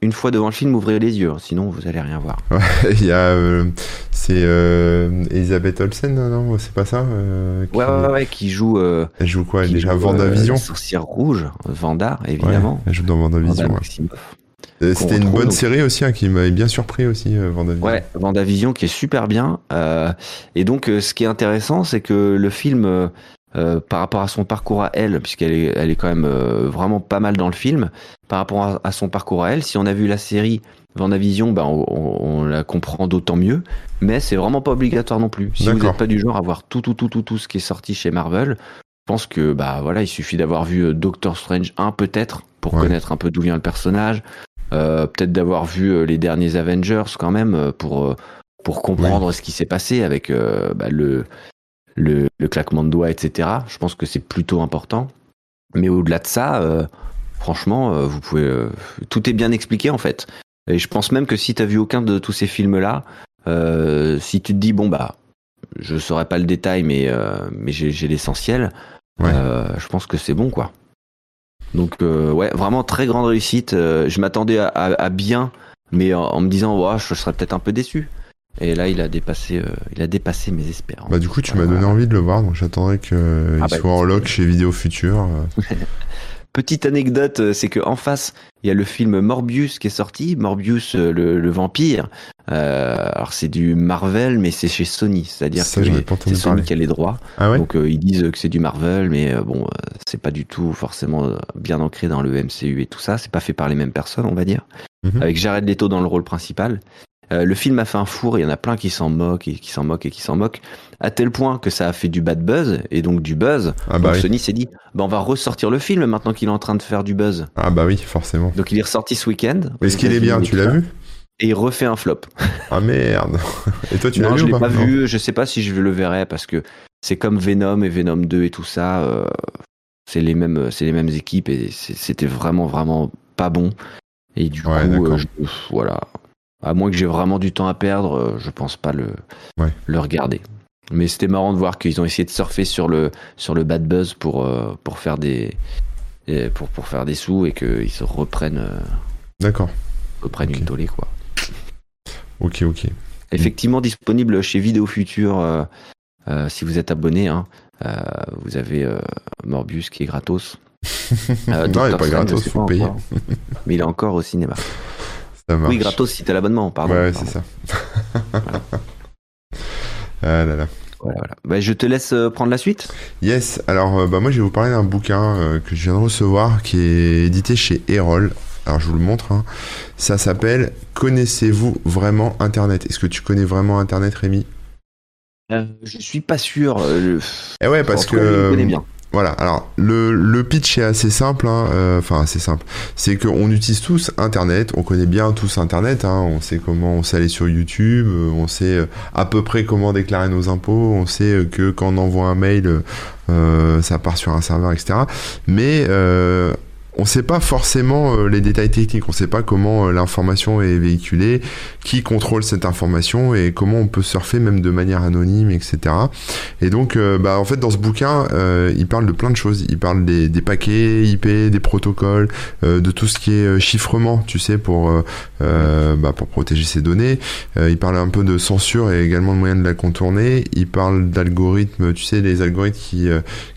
une fois devant le film, ouvrez les yeux, sinon vous allez rien voir. Il y a. euh, c'est euh, Elisabeth Olsen, non C'est pas ça euh, qui- Ouais, ouais, ouais, qui joue. Elle joue quoi Elle déjà Vendavision sorcière rouge, Vanda, Ouais, évidemment. elle joue dans Vendavision. Vanda ouais. C'était une bonne donc. série aussi, hein, qui m'avait bien surpris aussi, Vendavision. Ouais, Vendavision qui est super bien. et donc, ce qui est intéressant, c'est que le film, euh, par rapport à son parcours à elle, puisqu'elle est, elle est quand même euh, vraiment pas mal dans le film, par rapport à, à son parcours à elle, si on a vu la série Vendavision, ben, on, on- on la comprend d'autant mieux. Mais c'est vraiment pas obligatoire non plus. Si vous n'êtes pas du genre à voir tout, tout, tout, tout, tout ce qui est sorti chez Marvel, je pense que bah voilà, il suffit d'avoir vu euh, Doctor Strange 1 peut-être pour Ouais. connaître un peu d'où vient le personnage. Euh, peut-être d'avoir vu euh, les derniers Avengers quand même pour pour comprendre ce qui s'est passé avec euh, bah, le, le le claquement de doigts, etc. Je pense que c'est plutôt important. Mais au-delà de ça, euh, franchement, euh, vous pouvez euh, tout est bien expliqué en fait. Et je pense même que si t'as vu aucun de tous ces films-là, si tu te dis bon bah je saurais pas le détail, mais mais j'ai l'essentiel. Ouais. je pense que c'est bon quoi. Donc ouais, vraiment très grande réussite. je m'attendais à, bien, mais en, me disant, ouais, je serais peut-être un peu déçu. Et là, il a dépassé, il a dépassé mes espérances. Bah du coup, tu m'as donné envie de le voir, donc j'attendrai qu'il ah bah, soit en lock chez Vidéo Future. Petite anecdote, euh, c'est que en face, il y a le film Morbius qui est sorti, Morbius euh, le, vampire. Euh, alors c'est du Marvel, mais c'est chez Sony, c'est-à-dire que c'est Sony qui a les droits. Ah Donc ils disent que c'est du Marvel, mais bon, c'est pas du tout forcément bien ancré dans le MCU et tout ça. C'est pas fait par les mêmes personnes, on va dire. Mhm. Avec Jared Leto dans le rôle principal. Euh, le film a fait un four, il y en a plein qui s'en moquent et qui s'en moquent et qui s'en moquent, à tel point que ça a fait du bad buzz et donc du buzz. Ah bah Sony s'est dit, bah on va ressortir le film maintenant qu'il est en train de faire du buzz. Ah bah oui, forcément. Donc il est ressorti ce week-end. Est-ce qu'il est bien Tu l'as vu? Et il refait un flop. Ah merde. Et toi tu l'as vu je l'ai pas, vu. Je sais pas si je le verrai parce que c'est comme Venom et Venom 2 et tout ça. Euh, c'est les mêmes, c'est les mêmes équipes et c'était vraiment vraiment pas bon. Et du coup, euh, voilà, à moins que j'ai vraiment du temps à perdre, euh, je pense pas le, le regarder. Mais c'était marrant de voir qu'ils ont essayé de surfer sur le, sur le bad buzz pour, euh, pour, faire des, pour, pour faire des sous et qu'ils se reprennent, euh, D'accord. reprennent une tollée. Quoi. Ok, ok. Effectivement disponible chez Vidéo Future si vous êtes abonné. Hein. vous avez Morbius qui est gratos. non, il n'est pas gratos, il faut payer. mais il est encore au cinéma. Oui, gratos si t'as l'abonnement, pardon. Ouais, c'est ça. ah là là. Voilà, voilà. Bah, je te laisse euh, prendre la suite. Yes, alors euh, bah, moi je vais vous parler d'un bouquin euh, que je viens de recevoir qui est édité chez Erol. Alors je vous le montre. Hein. Ça s'appelle Connaissez-vous vraiment Internet? Est-ce que tu connais vraiment Internet, Rémi? Je suis pas sûr. Eh ouais, parce que. Je connais bien. Voilà, alors le, pitch est assez simple, hein, euh, enfin assez simple. C'est qu'on utilise tous Internet, on connaît bien tous Internet, hein, on sait comment on sait sur YouTube, euh, on sait euh, à peu près comment déclarer nos impôts, on sait que quand on envoie un mail, ça part sur un serveur, etc. Mais on ne sait pas forcément euh, les détails techniques, on ne sait pas comment euh, l'information est véhiculée, qui contrôle cette information et comment on peut surfer même de manière anonyme, etc. Et donc, euh, bah, en fait, dans ce bouquin, il parle de plein de choses. Il parle des, paquets IP, des protocoles, de tout ce qui est chiffrement, tu sais, pour, bah, pour protéger ces données. il parle un peu de censure et également de moyens de la contourner. Il parle d'algorithmes, tu sais, les algorithmes qui,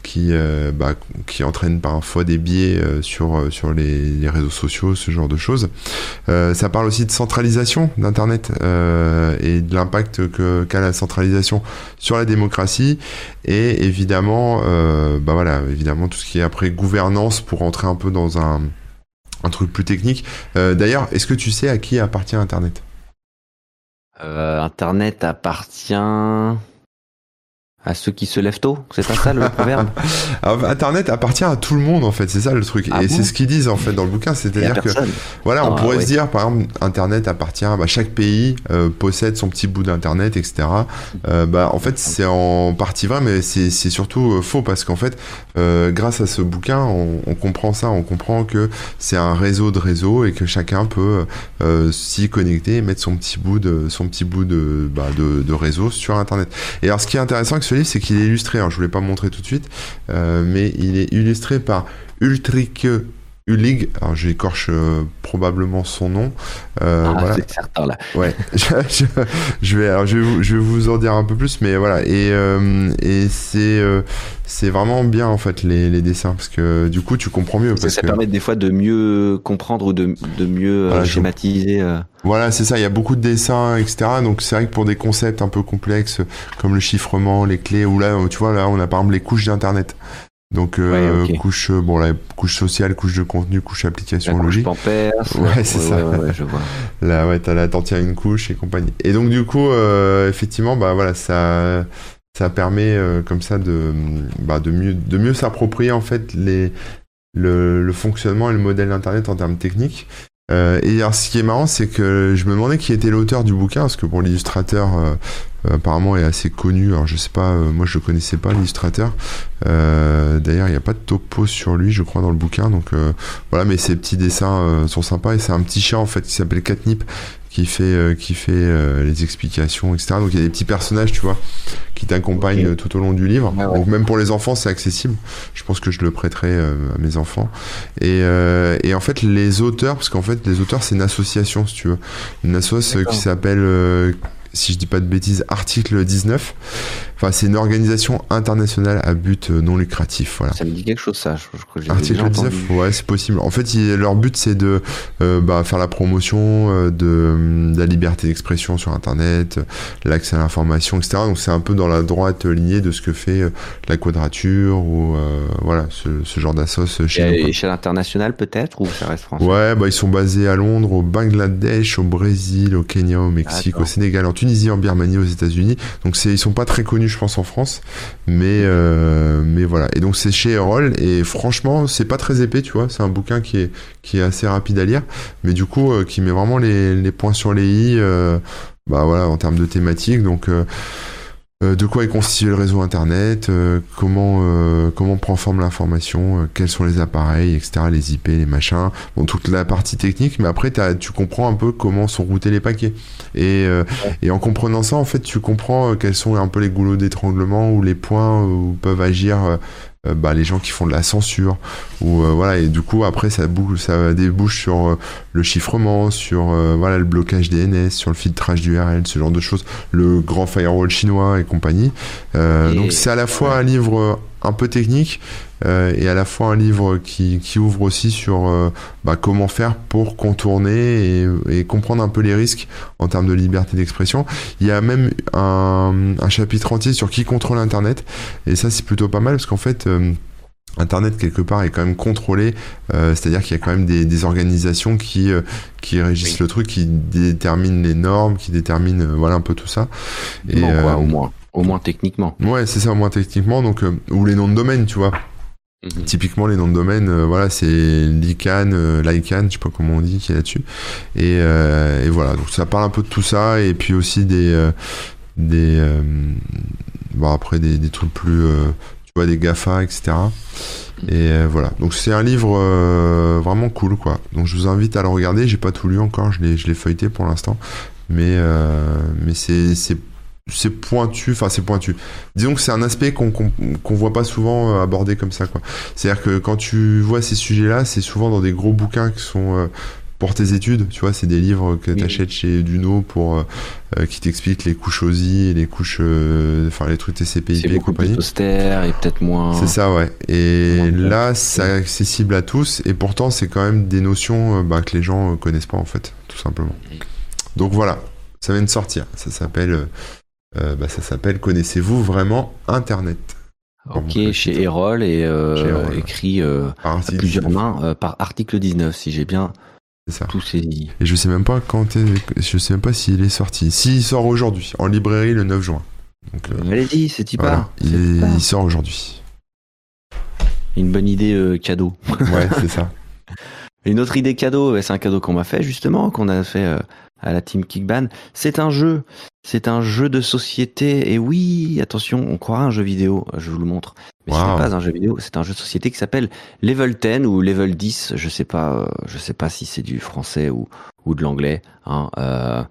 qui, bah, qui entraînent parfois des biais sur euh, sur, les, réseaux sociaux, ce genre de choses. Euh, ça parle aussi de centralisation d'Internet euh, et de l'impact qu'a la centralisation sur la démocratie et évidemment, bah évidemment tout ce qui est après gouvernance pour entrer un peu dans un, un truc plus technique. D'ailleurs, est-ce que tu sais à qui appartient Internet? Internet appartient à ceux qui se lèvent tôt, c'est pas ça le proverbe Internet appartient à tout le monde en fait, c'est ça le truc. Ah et c'est ce qu'ils disent en fait dans le bouquin, c'est-à-dire que voilà, on ah, pourrait se dire par exemple Internet appartient, bah, chaque pays euh, possède son petit bout d'Internet, etc. Euh, bah en fait c'est en partie vrai, mais c'est surtout euh, faux parce qu'en fait grâce à ce bouquin, on, on, comprend ça, on comprend que c'est un réseau de réseaux et que chacun peut s'y connecter et mettre son petit bout de son petit bout de, bah, de, de réseau sur Internet. Et alors ce qui est intéressant avec ce c'est qu'il est illustré. Alors, je ne voulais pas montrer tout de suite, euh, mais il est illustré par Ultrike Ulig, alors j'écorche euh, probablement son nom. Euh, ah, voilà. c'est certain là. Ouais. je, vais, alors je vais, vous, je vais vous en dire un peu plus, mais voilà. Et, et c'est c'est vraiment bien en fait les, les, dessins parce que du coup tu comprends mieux. Parce ça que... permet des fois de mieux comprendre ou de, de mieux schématiser. Voilà, c'est ça. Il y a beaucoup de dessins, etc. Donc c'est vrai que pour des concepts un peu complexes comme le chiffrement, les clés, ou là, tu vois, là, on a par exemple les couches d'internet. Donc euh, couche, euh, bon la couche sociale, couche de contenu, couche application logique. ouais, c'est ça. je vois. Là, ouais, t'as la à une couche et compagnie. Et donc du coup, euh, effectivement, bah voilà, ça, ça permet comme ça de, bah, de mieux, de mieux s'approprier en fait les, le, le, fonctionnement et le modèle d'internet en termes techniques. Et alors, ce qui est marrant, c'est que je me demandais qui était l'auteur du bouquin, parce que pour l'illustrateur, apparemment est assez connu. Alors je sais pas, moi je connaissais pas l'illustrateur. D'ailleurs, il n'y a pas de topo sur lui, je crois, dans le bouquin. Donc voilà, mais ses petits dessins sont sympas et c'est un petit chat en fait qui s'appelle Catnip qui fait, euh, qui fait euh, les explications, etc. Donc il y a des petits personnages, tu vois, qui t'accompagnent tout au long du livre. Donc même pour les enfants, c'est accessible. Je pense que je le prêterai euh, à mes enfants. Et, et en fait, les auteurs, parce qu'en fait, les auteurs, c'est une association, si tu veux. Une association qui s'appelle si je dis pas de bêtises, article 19. Enfin, c'est une organisation internationale à but euh, non lucratif. Voilà. Ça me dit quelque chose, ça. Je, article 19, ouais, c'est possible. En fait, leur but, c'est de euh, bah, faire la promotion euh, de, la liberté d'expression sur Internet, l'accès à l'information, etc. Donc, c'est un peu dans la droite lignée de ce que fait la Quadrature ou voilà ce, genre d'assos chez nous. Échelle internationale, peut-être, ou ça reste français? Ouais, bah, ils sont basés à Londres, au Bangladesh, au Brésil, au Kenya, au Mexique, au Sénégal, en Tunisie, en Birmanie, aux États-Unis. Donc, ils sont pas très connus, je pense, en France. Mais, euh, mais voilà. Et donc, c'est chez Erol. Et franchement, c'est pas très épais, tu vois. C'est un bouquin qui est, qui est assez rapide à lire. Mais du coup, euh, qui met vraiment les, les, points sur les i. Euh, bah voilà, en termes de thématique. Donc, euh, de quoi est constitué le réseau Internet, euh, comment, euh, comment prend forme l'information, quels sont les appareils, etc., les IP, les machins, bon, toute la partie technique, mais après tu comprends un peu comment sont routés les paquets. Et, et en comprenant ça, en fait, tu comprends quels sont un peu les goulots d'étranglement ou les points où peuvent agir bah, les gens qui font de la censure. Ou euh, voilà et du coup après ça bouge ça débouche sur euh, le chiffrement sur voilà le blocage DNS sur le filtrage d'URL ce genre de choses le grand firewall chinois et compagnie. Donc c'est à la fois un livre un peu technique euh, et à la fois un livre qui, qui ouvre aussi sur euh, bah, comment faire pour contourner et, et, comprendre un peu les risques en termes de liberté d'expression. Il y a même un, un, chapitre entier sur qui contrôle Internet et ça c'est plutôt pas mal parce qu'en fait euh, Internet quelque part est quand même contrôlé, euh, c'est-à-dire qu'il y a quand même des, des organisations qui qui régissent le truc, qui déterminent les normes, qui déterminent voilà un peu tout ça. Et quoi, au moins, au moins techniquement. Ouais, c'est ça, au moins techniquement. Donc ou les noms de domaine, tu vois. Mhm. Typiquement, les noms de domaine, euh, voilà, c'est l'ICANN, euh, l'ICANN, je sais pas comment on dit, qui est là-dessus. Et, euh, et, voilà, donc ça parle un peu de tout ça, et puis aussi des, euh, des, bon après des, des, trucs plus, tu vois, des Gafa, etc. Et voilà, donc c'est un livre vraiment cool, quoi. Donc je vous invite à le regarder. J'ai pas tout lu encore, je l'ai, je l'ai feuilleté pour l'instant, mais mais c'est, c'est c'est pointu, enfin c'est pointu. Disons que c'est un aspect qu'on qu'on voit pas souvent euh, abordé comme ça, quoi. C'est-à-dire que quand tu vois ces sujets-là, c'est souvent dans des gros bouquins qui sont euh, pour tes études, tu vois, c'est des livres que tu achètes chez Duno pour euh, qui t'expliquent les couches OSI, les couches, enfin les trucs TCP/IP et compagnie. Austère et peut-être moins. C'est ça, ouais. Et là, c'est accessible à tous, et pourtant c'est quand même des notions bah, que les gens connaissent pas en fait, tout simplement. Donc voilà, ça vient de sortir. Ça s'appelle euh, bah, ça s'appelle Connaissez-vous vraiment Internet? Ok, chez Erol et euh, écrit euh, à plusieurs mains par article 19, si j'ai bien tout saisi. Et je sais même pas quand je sais même pas s'il est sorti. S'il sort aujourd'hui, en librairie le 9 juin. Donc, euh, dit, c'est voilà, il, il, sort aujourd'hui. Une bonne idée cadeau. ouais, c'est ça. Une autre idée cadeau, c'est un cadeau qu'on m'a fait justement, qu'on a fait à la team Kickban. C'est un jeu, c'est un jeu de société. Et oui, attention, on croira un jeu vidéo. Je vous le montre. Mais ce n'est pas un jeu vidéo, c'est un jeu de société qui s'appelle Level 10 ou Level 10. Je sais pas, euh, je sais pas si c'est du français ou, ou de l'anglais. Hein. Euh,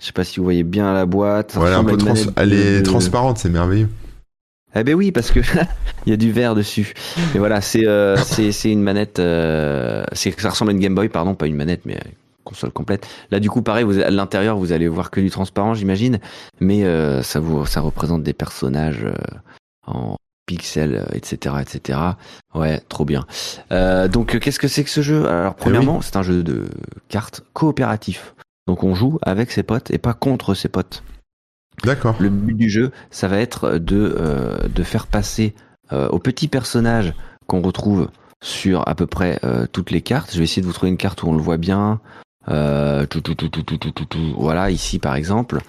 je sais pas si vous voyez bien la boîte. elle est transparente, c'est merveilleux. Eh ben oui, parce que il y a du verre dessus. Et voilà, c'est euh, c'est une manette. Euh, ça ressemble à une Game Boy, pardon, pas une manette, mais console complète. Là, du coup, pareil, vous, à l'intérieur, vous allez voir que du transparent, j'imagine, mais euh, ça vous, ça représente des personnages euh, en pixels, etc., euh, etc. Ouais, trop bien. donc, qu'est-ce que c'est que ce jeu? Alors, eh premièrement, c'est un jeu de cartes coopératif. Donc, on joue avec ses potes et pas contre ses potes. D'accord. Le but du jeu, ça va être de, de faire passer aux petits personnages qu'on retrouve sur à peu près toutes les cartes. Je vais essayer de vous trouver une carte où on le voit bien. Euh, tout, tout, tout, tout, tout, tout, tout, Voilà, ici par exemple,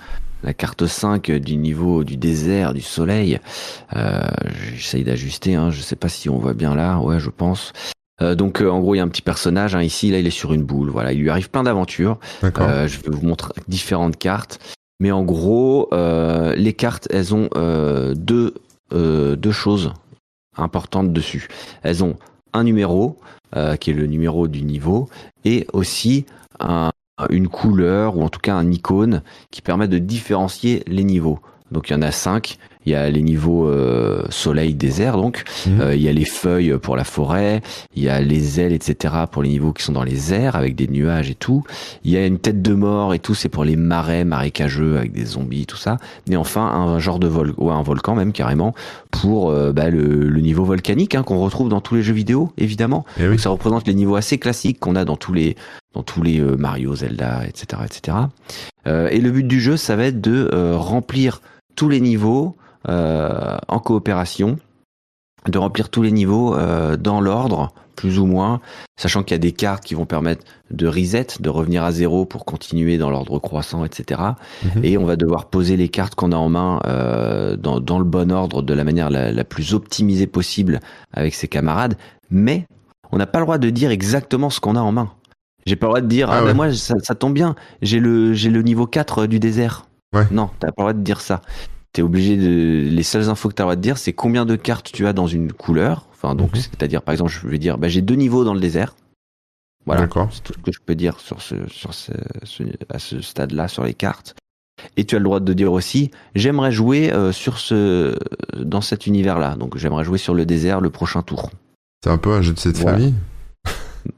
la carte 5 du niveau du désert, du soleil. Euh, J'essaye d'ajuster, hein, je sais pas si on voit bien là, ouais, je pense. Euh, donc euh, en gros il y a un petit personnage hein, ici. Là il est sur une boule. Voilà il lui arrive plein d'aventures. Euh, je vais vous montrer différentes cartes. Mais en gros, euh, les cartes, elles ont euh, deux, euh, deux choses importantes dessus. Elles ont un numéro, euh, qui est le numéro du niveau, et aussi un, une couleur, ou en tout cas un icône, qui permet de différencier les niveaux. Donc il y en a cinq. Il y a les niveaux euh, soleil, désert, donc. Mhm. Euh, il y a les feuilles pour la forêt. Il y a les ailes, etc. pour les niveaux qui sont dans les airs, avec des nuages et tout. Il y a une tête de mort et tout, c'est pour les marais marécageux, avec des zombies, tout ça. Et enfin, un genre de vol, ou un volcan même, carrément, pour euh, bah, le, le niveau volcanique, hein, qu'on retrouve dans tous les jeux vidéo, évidemment. Eh oui. Donc ça représente les niveaux assez classiques qu'on a dans tous les dans tous les euh, Mario, Zelda, etc., etc. Euh, et le but du jeu, ça va être de euh, remplir tous les niveaux en coopération, de remplir tous les niveaux euh, dans l'ordre, plus ou moins, sachant qu'il y a des cartes qui vont permettre de reset, de revenir à zéro pour continuer dans l'ordre croissant, etc. Mhm. Et on va devoir poser les cartes qu'on a en main euh, dans, dans le bon ordre, de la manière la, la plus optimisée possible avec ses camarades. Mais on n'a pas le droit de dire exactement ce qu'on a en main. J'ai pas le droit de dire Ah ah, ouais. moi ça, ça tombe bien, j'ai le j'ai le niveau 4 du désert. Ouais. Non, t'as pas le droit de dire ça. T'es obligé de les seules infos que t'as le droit de dire c'est combien de cartes tu as dans une couleur. Enfin donc Mhm. c'est-à-dire par exemple je vais dire bah j'ai deux niveaux dans le désert. Voilà. D'accord. C'est tout ce que je peux dire sur ce, sur ce, ce- à ce stade-là, sur les cartes. Et tu as le droit de dire aussi, j'aimerais jouer euh, sur ce, dans cet univers-là. Donc j'aimerais jouer sur le désert le prochain tour. C'est un peu un jeu de cette Voilà. famille.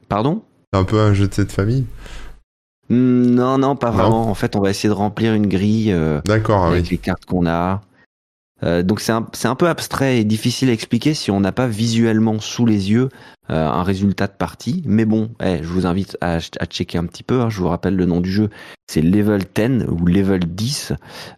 Pardon? C'est un peu un jeu de cette famille. Non, non, pas Non. vraiment. En fait, on va essayer de remplir une grille euh, D'accord, avec oui. les cartes qu'on a. Euh, donc c'est un, c'est un peu abstrait et difficile à expliquer si on n'a pas visuellement sous les yeux euh, un résultat de partie. Mais bon, eh, je vous invite à, à checker un petit peu. hein. Je vous rappelle le nom du jeu. C'est Level 10 ou Level 10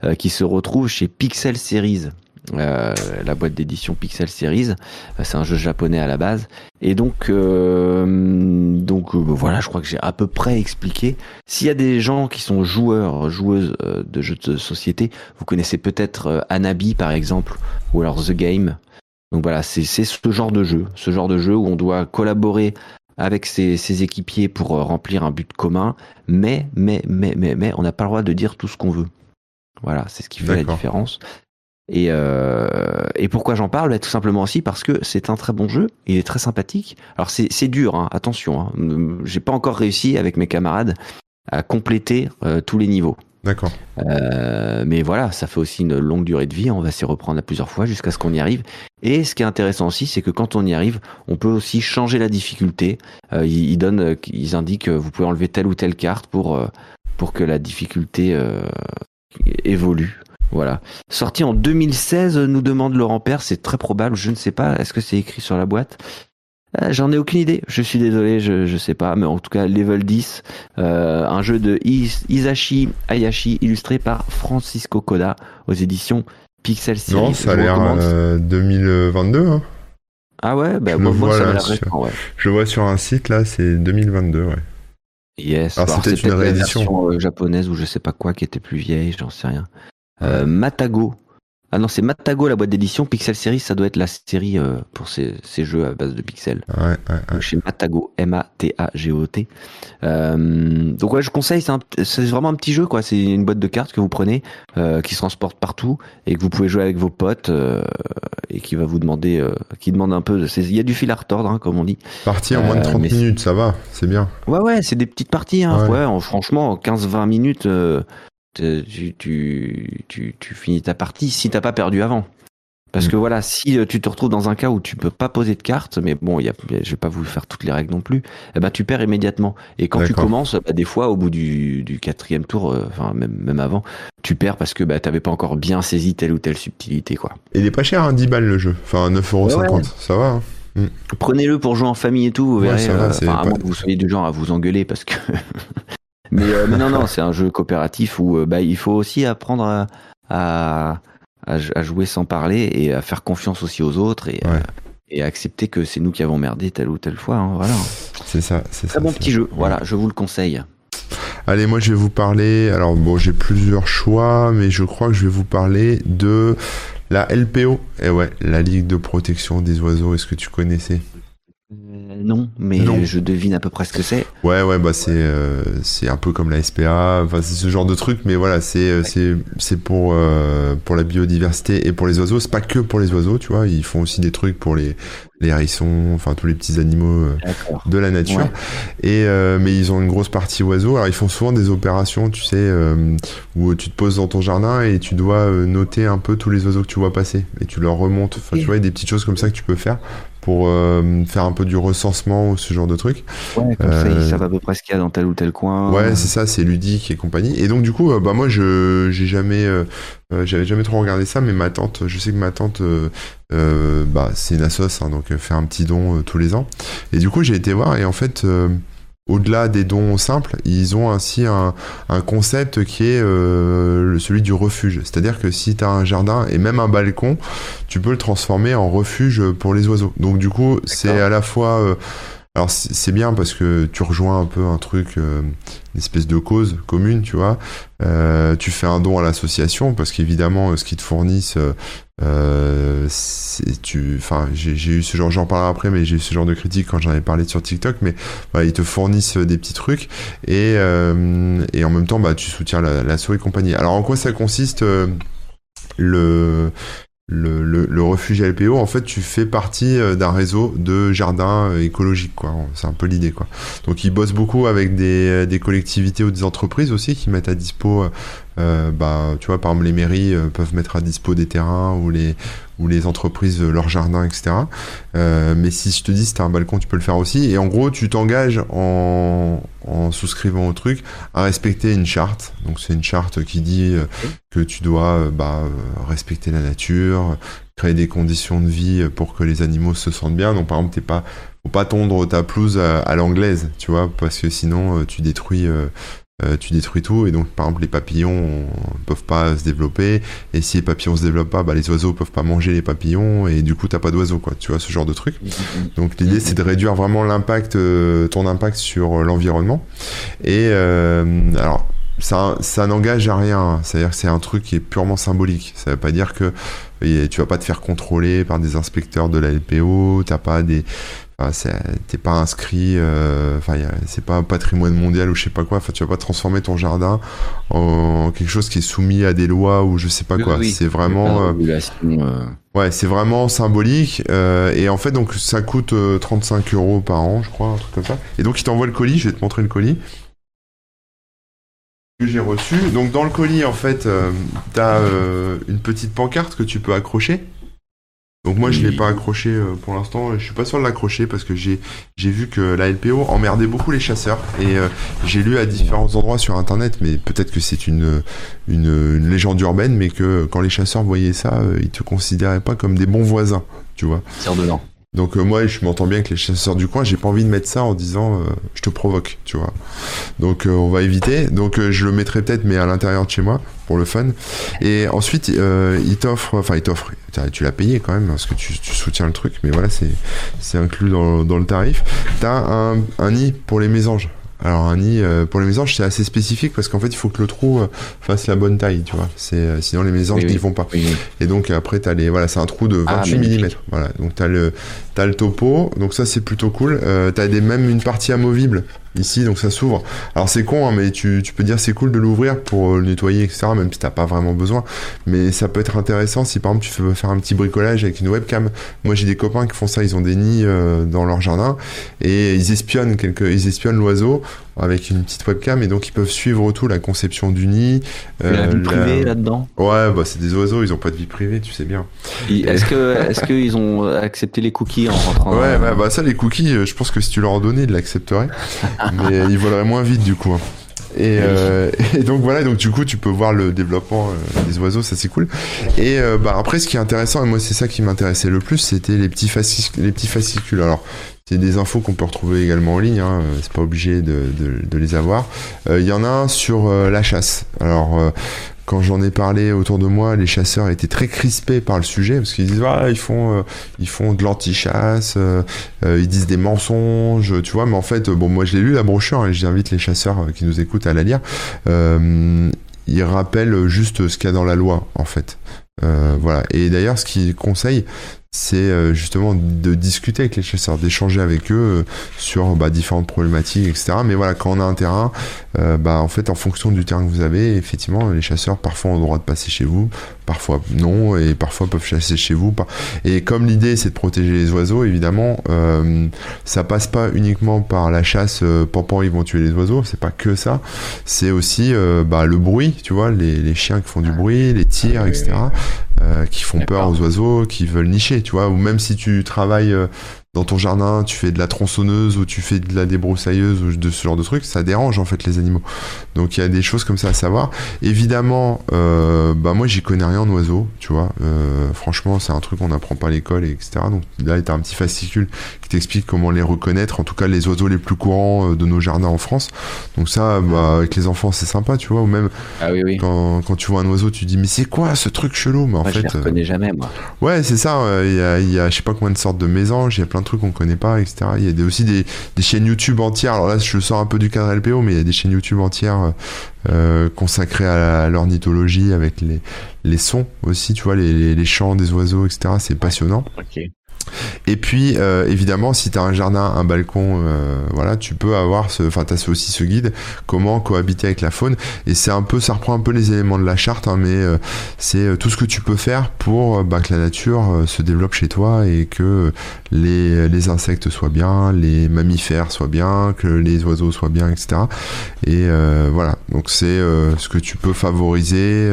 euh, qui se retrouve chez Pixel Series. Euh, la boîte d'édition Pixel Series, Euh, c'est un jeu japonais à la base, et donc, euh, donc euh, voilà, je crois que j'ai à peu près expliqué. S'il y a des gens qui sont joueurs, joueuses de jeux de société, vous connaissez peut-être Anabi par exemple, ou alors The Game. Donc voilà, c'est ce genre de jeu, ce genre de jeu où on doit collaborer avec ses, ses équipiers pour remplir un but commun, mais, mais, mais, mais, mais, on n'a pas le droit de dire tout ce qu'on veut. Voilà, c'est ce qui fait la différence. Et, euh, et pourquoi j'en parle? Bah, Tout simplement aussi parce que c'est un très bon jeu, il est très sympathique. Alors c'est dur, hein, attention, hein. J'ai pas encore réussi avec mes camarades à compléter euh, tous les niveaux. D'accord. Euh, mais voilà, ça fait aussi une longue durée de vie. On va s'y reprendre à plusieurs fois jusqu'à ce qu'on y arrive. Et ce qui est intéressant aussi, c'est que quand on y arrive, on peut aussi changer la difficulté. Ils, ils donnent, ils indiquent que vous pouvez enlever telle ou telle carte pour pour que la difficulté évolue. Voilà. Sorti en 2016, nous demande Laurent Père. C'est très probable. Je ne sais pas. Est-ce que c'est écrit sur la boîte? Euh, J'en ai aucune idée. Je suis désolé. Je je sais pas. Mais en tout cas, level 10, euh, un jeu de Is- Isashi Hayashi illustré par Francisco Koda aux éditions Pixel Series. Non, ça a l'air recommande. euh, 2022. hein. Ah ouais, bah je moi, le moi, vois ça sur- récent, ouais. Je vois sur un site là, c'est 2022, ouais. Yes. Peut-être une réédition. euh, japonaise ou je sais pas quoi qui était plus vieille, j'en sais rien. Euh, Matago. Ah non, c'est Matago la boîte d'édition. Pixel Series, ça doit être la série euh, pour ces, ces jeux à base de pixels. Ouais, ouais, ouais. Chez Matago, M-A-T-A-G-O-T. Euh, donc ouais, je conseille, c'est vraiment un petit jeu, quoi. C'est une boîte de cartes que vous prenez, euh, qui se transporte partout et que vous pouvez jouer avec vos potes euh, et qui va vous demander, euh, qui demande un peu. Il y a du fil à retordre, hein, comme on dit. Parti en moins de Euh, 30 mais- minutes, ça va, c'est bien. Ouais, ouais, c'est des petites parties. Hein. Ouais. Ouais. en- franchement, en 15-20 minutes, euh, te- tu, tu, tu, tu finis ta partie si t'as pas perdu avant. Parce Mm. que voilà, si euh, tu te retrouves dans un cas où tu peux pas poser de carte, mais bon, y a, je vais pas vous faire toutes les règles non plus, eh ben tu perds immédiatement. Et quand tu commences, bah, des fois, au bout du, du quatrième tour, euh, enfin même, même avant, tu perds parce que bah, t'avais pas encore bien saisi telle ou telle subtilité, quoi. Et il est pas cher, hein, 10 balles le jeu. Enfin, 9,50€, ça va. hein. Prenez-le pour jouer en famille et tout, vous Ouais, verrez. va, euh, c'est enfin, à pas- moins que vous soyez du genre à vous engueuler parce que. mais, euh, mais non, non, c'est un jeu coopératif où euh, bah, il faut aussi apprendre à, à, à- à jouer sans parler et à faire confiance aussi aux autres et, Ouais. euh, et à accepter que c'est nous qui avons merdé telle ou telle fois. hein, voilà. C'est ça, c'est ça. Très bon petit ça. jeu, voilà, je vous le conseille. Allez, moi je vais vous parler. Alors bon, j'ai plusieurs choix, mais je crois que je vais vous parler de la LPO. Et ouais, la Ligue de protection des oiseaux. Est-ce que tu connaissais? Euh, non, mais je devine à peu près ce que c'est. Ouais, ouais, bah c'est euh, c'est un peu comme la SPA, enfin c'est ce genre de truc, mais voilà, c'est euh, c'est c'est pour euh, pour la biodiversité et pour les oiseaux. C'est pas que pour les oiseaux, tu vois, ils font aussi des trucs pour les les hérissons, enfin tous les petits animaux de la nature. Et mais ils ont une grosse partie oiseaux. Alors ils font souvent des opérations, tu sais, où tu te poses dans ton jardin et tu dois noter un peu tous les oiseaux que tu vois passer et tu leur remontes. Enfin, tu vois, des petites choses comme ça que tu peux faire pour euh, faire un peu du recensement ou ce genre de truc. Ouais, comme ça, ils savent à peu près ce qu'il y a dans tel ou tel coin. Ouais, c'est ça, c'est ludique et compagnie. Et donc, du coup, euh, bah, moi, je, j'ai jamais, euh, j'avais jamais trop regardé ça, mais ma tante, je sais que ma tante, bah, c'est une assoce, hein, donc fait un petit don tous les ans. Et du coup, j'ai été voir et en fait, au-delà des dons simples, ils ont ainsi un, concept qui est euh, celui du refuge. C'est-à-dire que si tu as un jardin et même un balcon, tu peux le transformer en refuge pour les oiseaux. Donc du coup, c'est à la fois... Euh, alors c'est bien parce que tu rejoins un peu un truc, euh, une espèce de cause commune, tu vois. tu fais un don à l'association parce qu'évidemment, ce qu'ils te fournissent, euh, tu, enfin, j'ai eu ce genre, j'en parlerai après, mais j'ai eu ce genre de critique quand j'en avais parlé sur TikTok. Mais ils te fournissent des petits trucs et, euh, et en même temps, bah, tu soutiens la, la souris compagnie. Alors, en quoi ça consiste euh, le le, le, refuge LPO, en fait, tu fais partie euh, d'un réseau de jardins euh, écologiques, quoi. C'est un peu l'idée, quoi. Donc, ils bossent beaucoup avec des, euh, des, collectivités ou des entreprises aussi qui mettent à dispo, euh, bah, tu vois, par exemple, les mairies peuvent mettre à dispo des terrains ou les, ou les entreprises leur jardin, etc. Euh, mais si je te dis si as un balcon, tu peux le faire aussi. Et en gros, tu t'engages en, en, souscrivant au truc à respecter une charte. Donc c'est une charte qui dit euh, que tu dois euh, bah, respecter la nature, créer des conditions de vie pour que les animaux se sentent bien. Donc par exemple, t'es pas faut pas tondre ta pelouse à, l'anglaise, tu vois, parce que sinon tu détruis euh, tu détruis tout et donc par exemple les papillons ne peuvent pas se développer. Et si les papillons se développent pas bah, les oiseaux peuvent pas manger les papillons et du coup t'as pas d'oiseaux quoi. Tu vois ce genre de truc. Donc l'idée c'est de réduire vraiment l'impact euh, ton impact sur l'environnement. Et euh, alors ça, ça n'engage à rien. C'est à dire que c'est un truc qui est purement symbolique. Ça veut pas dire que tu vas pas te faire contrôler par des inspecteurs de la LPO t'as pas des t'es pas inscrit, euh, enfin, c'est pas un patrimoine mondial ou je sais pas quoi. Enfin, tu vas pas transformer ton jardin en quelque chose qui est soumis à des lois ou je sais pas quoi. c'est vraiment, euh, euh. ouais, c'est vraiment symbolique. et en fait, donc ça coûte 35 euros par an, je crois, un truc comme ça. Et donc, il t'envoie le colis. Je vais te montrer le colis que j'ai reçu. Donc, dans le colis, en fait, t'as une petite pancarte que tu peux accrocher. Donc moi je l'ai pas accroché euh, pour l'instant, je suis pas sûr de l'accrocher parce que j'ai j'ai vu que la LPO emmerdait beaucoup les chasseurs et euh, j'ai lu à différents endroits sur internet mais peut-être que c'est une, une, légende urbaine mais que quand les chasseurs voyaient ça, euh, ils te considéraient pas comme des bons voisins, tu vois. Tire de l'an. Donc moi je m'entends bien avec les chasseurs du coin, j'ai pas envie de mettre ça en disant je te provoque, tu vois. Donc on va éviter. Donc je le mettrai peut-être mais à l'intérieur de chez moi pour le fun. Et ensuite, euh, il t'offre, enfin, il t'offre, tu l'as payé quand même parce que tu, soutiens le truc, mais voilà, c'est inclus dans, dans, le tarif. T'as un, un nid pour les mésanges. Alors un nid euh, pour les mésanges c'est assez spécifique parce qu'en fait il faut que le trou euh, fasse la bonne taille, tu vois. C'est euh, sinon les mésanges n'y vont pas. Et donc après t'as les voilà c'est un trou de 28 ah, mm. Voilà donc t'as le t'as le topo donc ça c'est plutôt cool. Euh, t'as des même une partie amovible ici donc ça s'ouvre. Alors c'est con hein, mais tu, peux dire c'est cool de l'ouvrir pour le nettoyer etc même si t'as pas vraiment besoin. Mais ça peut être intéressant si par exemple tu veux faire un petit bricolage avec une webcam. Moi j'ai des copains qui font ça ils ont des nids dans leur jardin et ils espionnent quelques ils espionnent l'oiseau avec une petite webcam et donc ils peuvent suivre tout la conception du nid. Euh, la vie privée là-dedans. Ouais, bah c'est des oiseaux, ils ont pas de vie privée, tu sais bien. Est-ce que est-ce qu'ils ont accepté les cookies en rentrant Ouais, bah ça les cookies, euh, je pense que si tu leur en donnais, ils l'accepteraient, mais ils voleraient moins vite du coup. Hein. Et, euh, et, donc voilà, donc du coup tu peux voir le développement euh, des oiseaux, ça c'est cool. Et euh, bah après ce qui est intéressant, et moi c'est ça qui m'intéressait le plus, c'était les petits fascicules. Les petits fascicules. Alors c'est des infos qu'on peut retrouver également en ligne, hein, c'est pas obligé de, de, de, les avoir. Il y en a un sur la chasse. Alors quand j'en ai parlé autour de moi, les chasseurs étaient très crispés par le sujet parce qu'ils disent ah, ils font euh, ils font de l'anti-chasse, euh, euh, ils disent des mensonges, tu vois. Mais en fait, bon, moi je l'ai lu la brochure et j'invite les chasseurs qui nous écoutent à la lire. ils rappellent juste ce qu'il y a dans la loi en fait. voilà. Et d'ailleurs, ce qu'ils conseillent, c'est euh, justement de discuter avec les chasseurs, d'échanger avec eux euh, sur bah, différentes problématiques, etc. Mais voilà, quand on a un terrain, euh, bah, en fait, en fonction du terrain que vous avez, effectivement, les chasseurs parfois ont le droit de passer chez vous, parfois non, et parfois peuvent chasser chez vous. Et comme l'idée c'est de protéger les oiseaux, évidemment, ça passe pas uniquement par la chasse, euh, ils vont tuer les oiseaux, c'est pas que ça, c'est aussi bah, le bruit, tu vois, les, les, chiens qui font du bruit, les tirs, ah etc. Euh, qui font peur aux oiseaux, qui veulent nicher, ou même si tu travailles euh, dans ton jardin, tu fais de la tronçonneuse ou tu fais de la débroussailleuse ou de ce genre de trucs, ça dérange en fait les animaux. Donc il y a des choses comme ça à savoir. Évidemment, euh, bah moi j'y connais rien en oiseaux, tu vois. Euh, franchement, c'est un truc qu'on n'apprend pas à l'école, etc. Donc là, tu as un petit fascicule qui t'explique comment les reconnaître, en tout cas les oiseaux les plus courants euh, de nos jardins en France. Donc ça, bah, avec les enfants, c'est sympa, tu vois. Ou même ah oui, oui. Quand, quand, tu vois un oiseau, tu dis mais c'est quoi ce truc chelou? Mais en fait, je les reconnais jamais, moi. Ouais, c'est ça. Il y a, y a je sais pas combien de sortes de mésanges, il y a plein de trucs qu'on connaît pas, etc. Il y a aussi des, des, chaînes YouTube entières. Alors là, je sors un peu du cadre LPO, mais il y a des chaînes YouTube entières euh, consacrées à l'ornithologie avec les, les sons aussi, tu vois, les, les, chants des oiseaux, etc. C'est passionnant. Et puis, euh, évidemment, si tu as un jardin, un balcon, euh, voilà, tu peux avoir ce, enfin, tu as aussi ce guide, comment cohabiter avec la faune. Et c'est un peu, ça reprend un peu les éléments de la charte, hein, mais euh, c'est tout ce que tu peux faire pour bah, que la nature se développe chez toi et que les, les, insectes soient bien, les mammifères soient bien, que les oiseaux soient bien, etc. Et voilà, donc c'est ce que tu peux favoriser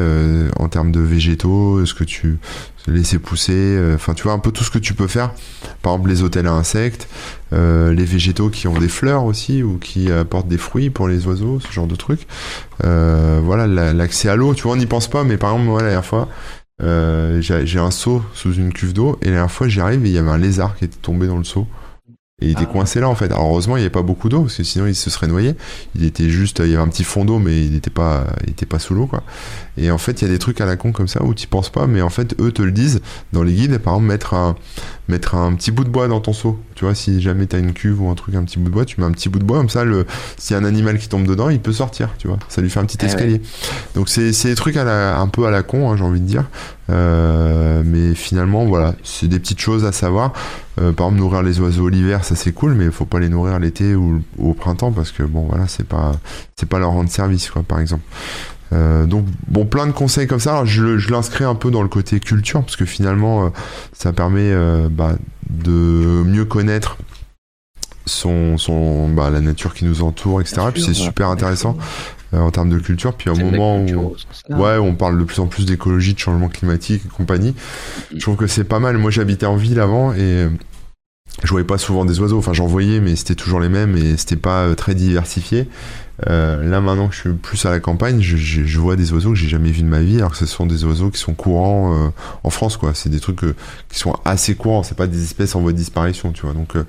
en termes de végétaux, ce que tu laisser pousser, euh, enfin tu vois un peu tout ce que tu peux faire. Par exemple les hôtels à insectes, euh, les végétaux qui ont des fleurs aussi ou qui apportent des fruits pour les oiseaux, ce genre de trucs. Euh, voilà l'accès à l'eau, tu vois on n'y pense pas, mais par exemple moi la dernière fois j'ai un seau sous une cuve d'eau et la dernière fois j'y arrive et il y avait un lézard qui était tombé dans le seau. Et il était ah. coincé là en fait. Alors heureusement il n'y avait pas beaucoup d'eau parce que sinon il se serait noyé. Il était juste, il y avait un petit fond d'eau mais il n'était pas, il était pas sous l'eau quoi. Et en fait il y a des trucs à la con comme ça où tu penses pas, mais en fait eux te le disent dans les guides. Par exemple mettre un, mettre un petit bout de bois dans ton seau. Tu vois si jamais tu as une cuve ou un truc, un petit bout de bois, tu mets un petit bout de bois comme ça. Le, s'il y a un animal qui tombe dedans, il peut sortir. Tu vois, ça lui fait un petit eh escalier. Donc c'est, c'est des trucs à la, un peu à la con, hein, j'ai envie de dire. Euh, mais finalement voilà, c'est des petites choses à savoir. Euh, par exemple, nourrir les oiseaux l'hiver, ça c'est cool, mais il faut pas les nourrir l'été ou, au printemps parce que bon, voilà, c'est pas, c'est pas leur rendre service, quoi, par exemple. Euh, donc bon, plein de conseils comme ça. Alors, je, je l'inscris un peu dans le côté culture parce que finalement, euh, ça permet euh, bah, de mieux connaître son, son bah, la nature qui nous entoure, etc. Puis c'est super intéressant en termes de culture. Puis au moment où, ouais, on parle de plus en plus d'écologie, de changement climatique et compagnie, je trouve que c'est pas mal. Moi, j'habitais en ville avant et je voyais pas souvent des oiseaux. Enfin, j'en voyais, mais c'était toujours les mêmes et c'était pas très diversifié. Euh, là maintenant que je suis plus à la campagne, je, vois des oiseaux que j'ai jamais vus de ma vie, alors que ce sont des oiseaux qui sont courants euh, en France, quoi. C'est des trucs euh, qui sont assez courants, c'est pas des espèces en voie de disparition, tu vois. Donc, euh,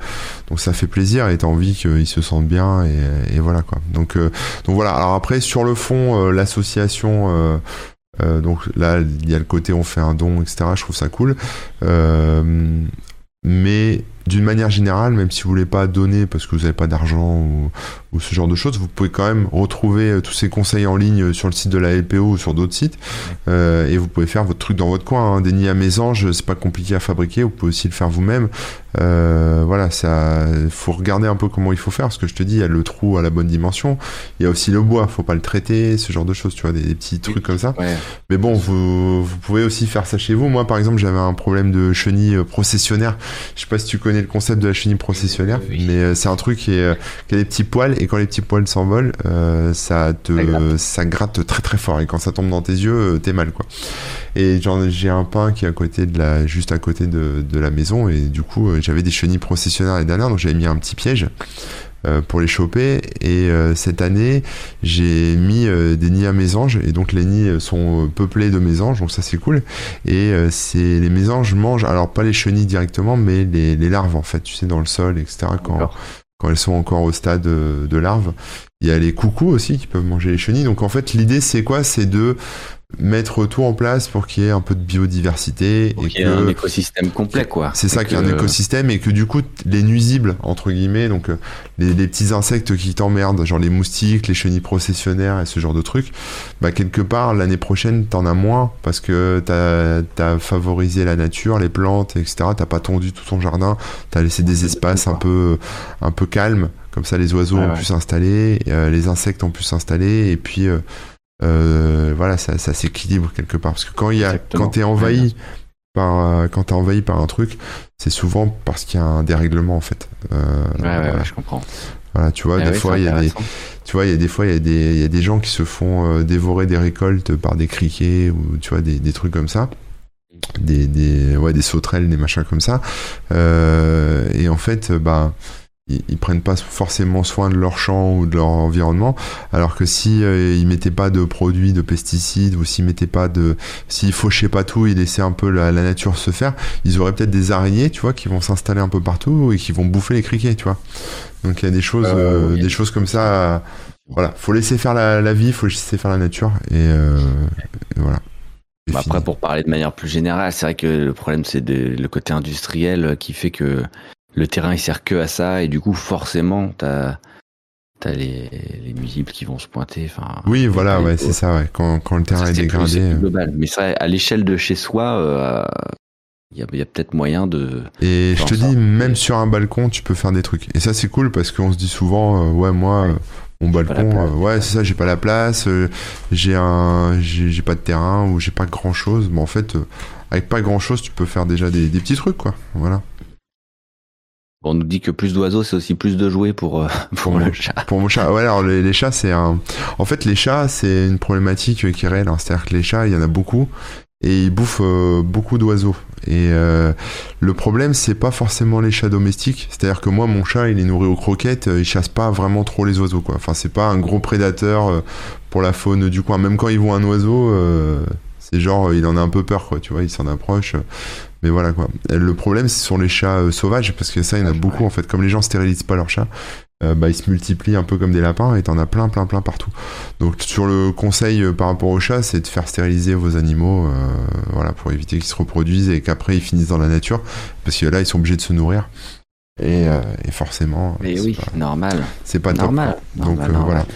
donc ça fait plaisir et t'as envie qu'ils se sentent bien et, et voilà quoi. Donc, donc voilà. Alors après sur le fond, l'association. donc là, il y a le côté on fait un don, etc. Je trouve ça cool. mais d'une manière générale, même si vous voulez pas donner parce que vous n'avez pas d'argent ou, ou, ce genre de choses, vous pouvez quand même retrouver euh, tous ces conseils en ligne sur le site de la LPO ou sur d'autres sites euh, et vous pouvez faire votre truc dans votre coin. Hein. Des nids à mésanges, c'est pas compliqué à fabriquer, vous pouvez aussi le faire vous-même. Euh, voilà, ça, faut regarder un peu comment il faut faire. Parce que je te dis, il y a le trou à la bonne dimension. Il y a aussi le bois, faut pas le traiter, ce genre de choses, tu vois, des, petits trucs comme ça. Mais bon, vous, vous pouvez aussi faire ça chez vous. Moi, par exemple, j'avais un problème de chenille processionnaire. Je sais pas si tu connais le concept de la chenille processionnaire, mais euh, c'est un truc qui, est, euh, qui, a des petits poils et quand les petits poils s'envolent, euh, ça te, ça gratte. très très fort et quand ça tombe dans tes yeux, t'es mal quoi. Et j'ai un pain qui est à côté de la, juste à côté de, de la maison et du coup j'avais des chenilles processionnaires les dernières, donc j'avais mis un petit piège pour les choper. Et cette année, j'ai mis des nids à mésanges. Et donc les nids sont peuplés de mésanges, donc ça c'est cool. Et c'est les mésanges mangent, alors pas les chenilles directement, mais les, les, larves en fait, tu sais, dans le sol, etc. Quand, quand elles sont encore au stade de larves. Il y a les coucous aussi qui peuvent manger les chenilles. Donc en fait, l'idée c'est quoi? C'est de mettre tout en place pour qu'il y ait un peu de biodiversité et qu'il y ait un écosystème complet quoi. C'est ça, qu'il y ait un écosystème et que du coup les nuisibles entre guillemets, donc euh, les, petits insectes qui t'emmerdent, genre les moustiques, les chenilles processionnaires et ce genre de trucs, bah quelque part l'année prochaine t'en as moins parce que t'as as favorisé la nature, les plantes, etc. T'as pas tondu tout ton jardin, t'as laissé des espaces un peu un peu calmes, comme ça les oiseaux ont pu s'installer, euh, les insectes ont pu s'installer. Et puis euh, euh, voilà, ça, ça s'équilibre quelque part. Parce que quand il y a, quand t'es envahi par, euh, quand t'es envahi par un truc, c'est souvent parce qu'il y a un dérèglement en fait. Euh, ouais, ouais, je comprends. Voilà, tu vois, ah des fois il y a des, tu vois, il y a des fois il y a des, il y a des gens qui se font dévorer des récoltes par des criquets ou tu vois des, des trucs comme ça. Des, des, ouais, des sauterelles, des machins comme ça. et en fait, bah, ils, prennent pas forcément soin de leur champ ou de leur environnement alors que si euh, ils mettaient pas de produits de pesticides ou s'ils mettaient pas de s'ils fauchaient pas tout ils laissaient un peu la, nature se faire ils auraient peut-être des araignées tu vois qui vont s'installer un peu partout et qui vont bouffer les criquets tu vois. Donc il y a des choses euh, des choses comme ça voilà. Faut laisser faire la, la, vie faut laisser faire la nature et, euh, voilà. Bah, après, pour parler de manière plus générale, c'est vrai que le problème, c'est le côté industriel qui fait que le terrain il sert que à ça et du coup forcément t'as as les, les nuisibles qui vont se pointer. Enfin, oui, voilà, ouais, c'est ça. Ouais. Quand, quand le terrain est, dégradé. Euh. global. Mais ça, à l'échelle de chez soi, il euh, y a, a peut-être moyen de. Et je te dis, même sur un balcon, tu peux faire des trucs. Et ça, c'est cool parce qu'on se dit souvent, euh, ouais, moi. mon balcon, ouais, c'est ça, j'ai pas la place, j'ai un, j'ai pas de terrain ou j'ai pas grand chose. Mais en fait, avec pas grand chose, tu peux faire déjà des, des petits trucs, quoi. Voilà. On nous dit que plus d'oiseaux, c'est aussi plus de jouets pour, euh, pour, le chat. Pour mon chat. Ouais, alors les, chats, c'est un. En fait, les chats, c'est une problématique qui est réelle. Hein. C'est-à-dire que les chats, il y en a beaucoup et ils bouffent euh, beaucoup d'oiseaux. Et euh, le problème, c'est pas forcément les chats domestiques. C'est-à-dire que moi, mon chat, il est nourri aux croquettes, il chasse pas vraiment trop les oiseaux, quoi. Enfin, c'est pas un gros prédateur pour la faune du coin. Même quand il voit un oiseau, c'est genre, il en a un peu peur, quoi. Tu vois, il s'en approche. Mais voilà quoi. Le problème, ce sont les chats euh, sauvages, parce que ça, il y en a beaucoup en fait. Comme les gens stérilisent pas leurs chats, euh, bah, ils se multiplient un peu comme des lapins et t'en as plein, plein, plein partout. Donc, sur le conseil euh, par rapport aux chats, c'est de faire stériliser vos animaux, voilà, pour éviter qu'ils se reproduisent et qu'après ils finissent dans la nature, parce que là, ils sont obligés de se nourrir. Et, forcément. Mais oui, normal. C'est pas normal. Donc voilà.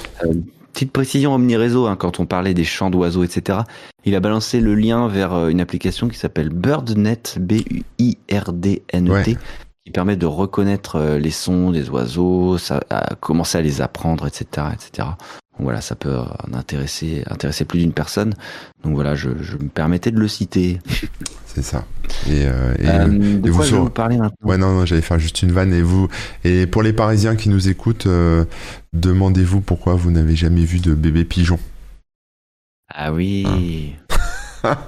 Petite précision omni-réseau, hein, quand on parlait des chants d'oiseaux, etc. Il a balancé le lien vers euh, une application qui s'appelle BirdNet, B-U-I-R-D-N-E-T, qui permet de reconnaître euh, les sons des oiseaux, ça, à commencer à les apprendre, etc., etc. Donc voilà, ça peut intéresser, intéresser plus d'une personne. Donc voilà, je, je, me permettais de le citer. C'est ça. Et, euh, et, euh, de quoi je vais vous parler maintenant? Ouais, non, non j'allais faire juste une vanne. Et vous, et pour les Parisiens qui nous écoutent, euh, demandez-vous pourquoi vous n'avez jamais vu de bébé pigeon? Ah oui. Hein.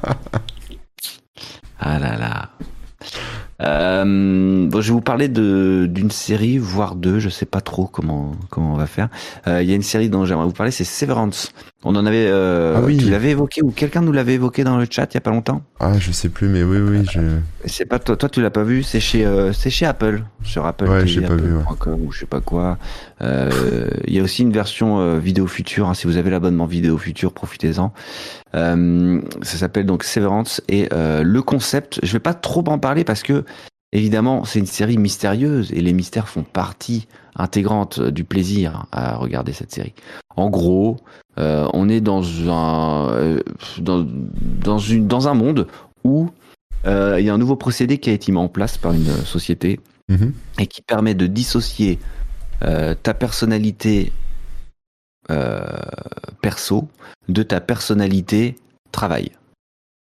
ah là là. Euh, bon, je vais vous parler d'une série, voire deux, je sais pas trop comment comment on va faire. Euh, il y a une série dont j'aimerais vous parler, c'est Severance. On en avait, euh, ah oui. tu l'avais évoqué ou quelqu'un nous l'avait évoqué dans le chat il y a pas longtemps? Ah, je sais plus, mais oui, oui, je. C'est pas toi, toi tu l'as pas vu, c'est chez euh, c'est chez Apple, sur Apple ouais, j'ai pas vu, ou je sais pas quoi. Euh, il y a aussi une version euh, vidéo future. Hein, si vous avez l'abonnement vidéo future, profitez-en. Euh, ça s'appelle donc Severance et euh, le concept, je vais pas trop en parler parce que évidemment c'est une série mystérieuse et les mystères font partie intégrante du plaisir à regarder cette série. En gros, euh, on est dans un dans, dans une dans un monde où il y a un nouveau procédé qui a été mis en place par une société mm-hmm. et qui permet de dissocier ta personnalité euh, perso de ta personnalité travail.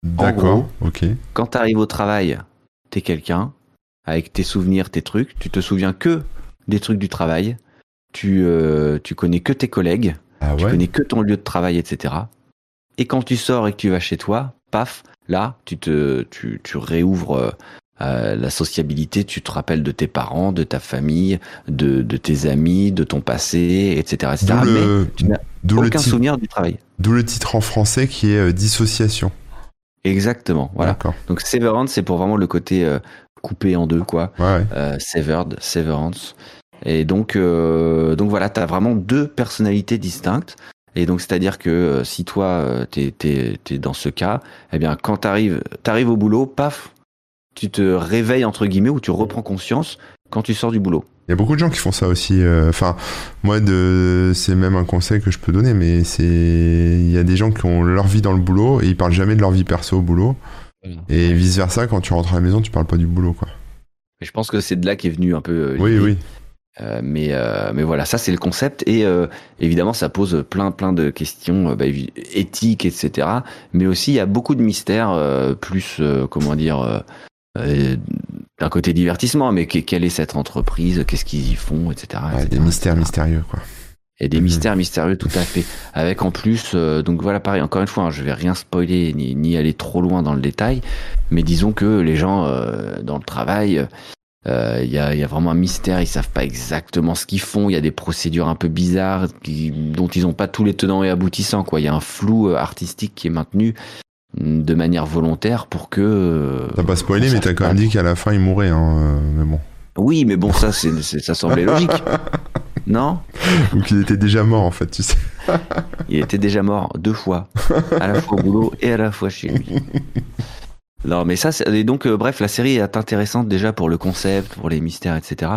D'accord, ok. Quand tu arrives au travail, t'es quelqu'un, avec tes souvenirs, tes trucs, tu te souviens que des trucs du travail, tu, euh, tu connais que tes collègues, ah tu connais que ton lieu de travail, etc. Et quand tu sors et que tu vas chez toi, paf, là, tu te, tu, tu réouvres euh, euh, la sociabilité, tu te rappelles de tes parents, de ta famille, de, de tes amis, de ton passé, etc. etc. Le, mais tu n'as aucun souvenir du travail. D'où le titre en français qui est euh, dissociation. Exactement, voilà. Donc Severance, c'est pour vraiment le côté euh, coupé en deux, quoi. Ouais, severed, Severance. Et donc, euh, donc voilà, tu as vraiment deux personnalités distinctes. Et donc, c'est-à-dire que euh, si toi, tu es, dans ce cas, eh bien, quand tu arrives, au boulot, paf, tu te réveilles, entre guillemets, ou tu reprends conscience quand tu sors du boulot. Il y a beaucoup de gens qui font ça aussi. Euh, enfin, moi, de, c'est même un conseil que je peux donner, mais c'est, il y a des gens qui ont leur vie dans le boulot et ils parlent jamais de leur vie perso au boulot. Et vice versa, quand tu rentres à la maison, tu parles pas du boulot, quoi. Je pense que c'est de là qu'est venu un peu. Euh, oui, oui. Euh, mais, mais voilà, ça c'est le concept et évidemment ça pose plein plein de questions bah, éthiques, etc. Mais aussi il y a beaucoup de mystères, plus comment dire d'un côté divertissement, mais quelle est cette entreprise, qu'est-ce qu'ils y font, etc. des mystères mystérieux, quoi. Et des mhm. mystères mystérieux, tout à fait. Avec en plus, euh, donc voilà, pareil, encore une fois, hein, je vais rien spoiler ni, ni, aller trop loin dans le détail, mais disons que les gens euh, dans le travail, euh, il y, a, y, a, vraiment un mystère, ils savent pas exactement ce qu'ils font, il y a des procédures un peu bizarres qui, dont ils n'ont pas tous les tenants et aboutissants, quoi. Il y a un flou artistique qui est maintenu de manière volontaire pour que. T'as pas spoilé, mais t'as quand même dit qu'à la fin il mourait, hein, euh, mais bon. Oui, mais bon, ça, c'est, ça semblait logique. non Ou qu'il était déjà mort, en fait, tu sais. il était déjà mort deux fois, à la fois au boulot et à la fois chez lui. Non, mais ça, et donc, euh, bref, la série est intéressante déjà pour le concept, pour les mystères, etc.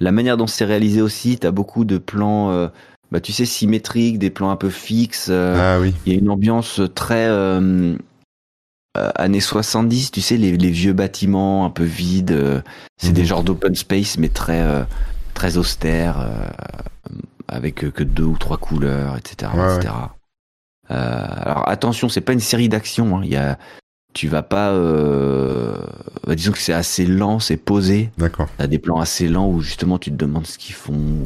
La manière dont c'est réalisé aussi, t'as beaucoup de plans. Euh, bah, tu sais, symétriques, des plans un peu fixes. ah oui. Il y a une ambiance très euh, années 70, tu sais, les, vieux bâtiments un peu vides. Euh, c'est des mhm. genres d'open space, mais très, euh, très austères, avec que deux ou trois couleurs, etc. etc. alors attention, c'est pas une série d'action. Hein. Il y a, tu vas pas. Bah, disons que c'est assez lent, c'est posé. D'accord. T'as des plans assez lents où justement tu te demandes ce qu'ils font.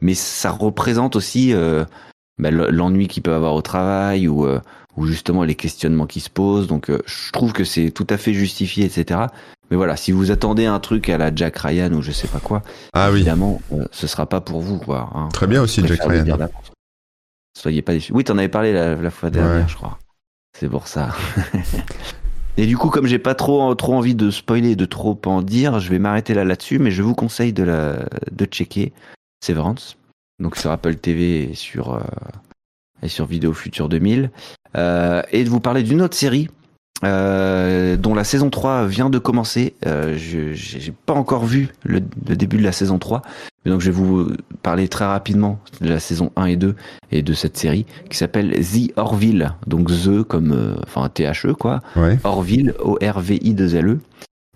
Mais ça représente aussi bah, l'ennui qu'ils peuvent avoir au travail ou ou justement les questionnements qui se posent. Donc euh, je trouve que c'est tout à fait justifié, etc. Mais voilà, si vous attendez un truc à la Jack Ryan ou je sais pas quoi, ah, évidemment, euh, ce sera pas pour vous. Quoi, hein. Très bien aussi Jack Ryan. Soyez pas déçus. Oui, t'en avais parlé la, fois dernière, je crois. C'est pour ça. Et du coup, comme j'ai pas trop trop envie de spoiler, de trop en dire, je vais m'arrêter là là-dessus. Mais je vous conseille de la de checker Severance, donc sur Apple TV et sur euh, et sur Vidéo Future 2000. Euh, et de vous parler d'une autre série euh, dont la saison 3 vient de commencer. Euh, je j'ai pas encore vu le, début de la saison 3, mais donc je vais vous parler très rapidement de la saison 1 et 2 et de cette série qui s'appelle The Orville, donc The comme euh, enfin T-H-E quoi, Orville O-R-V-I-2-L-E.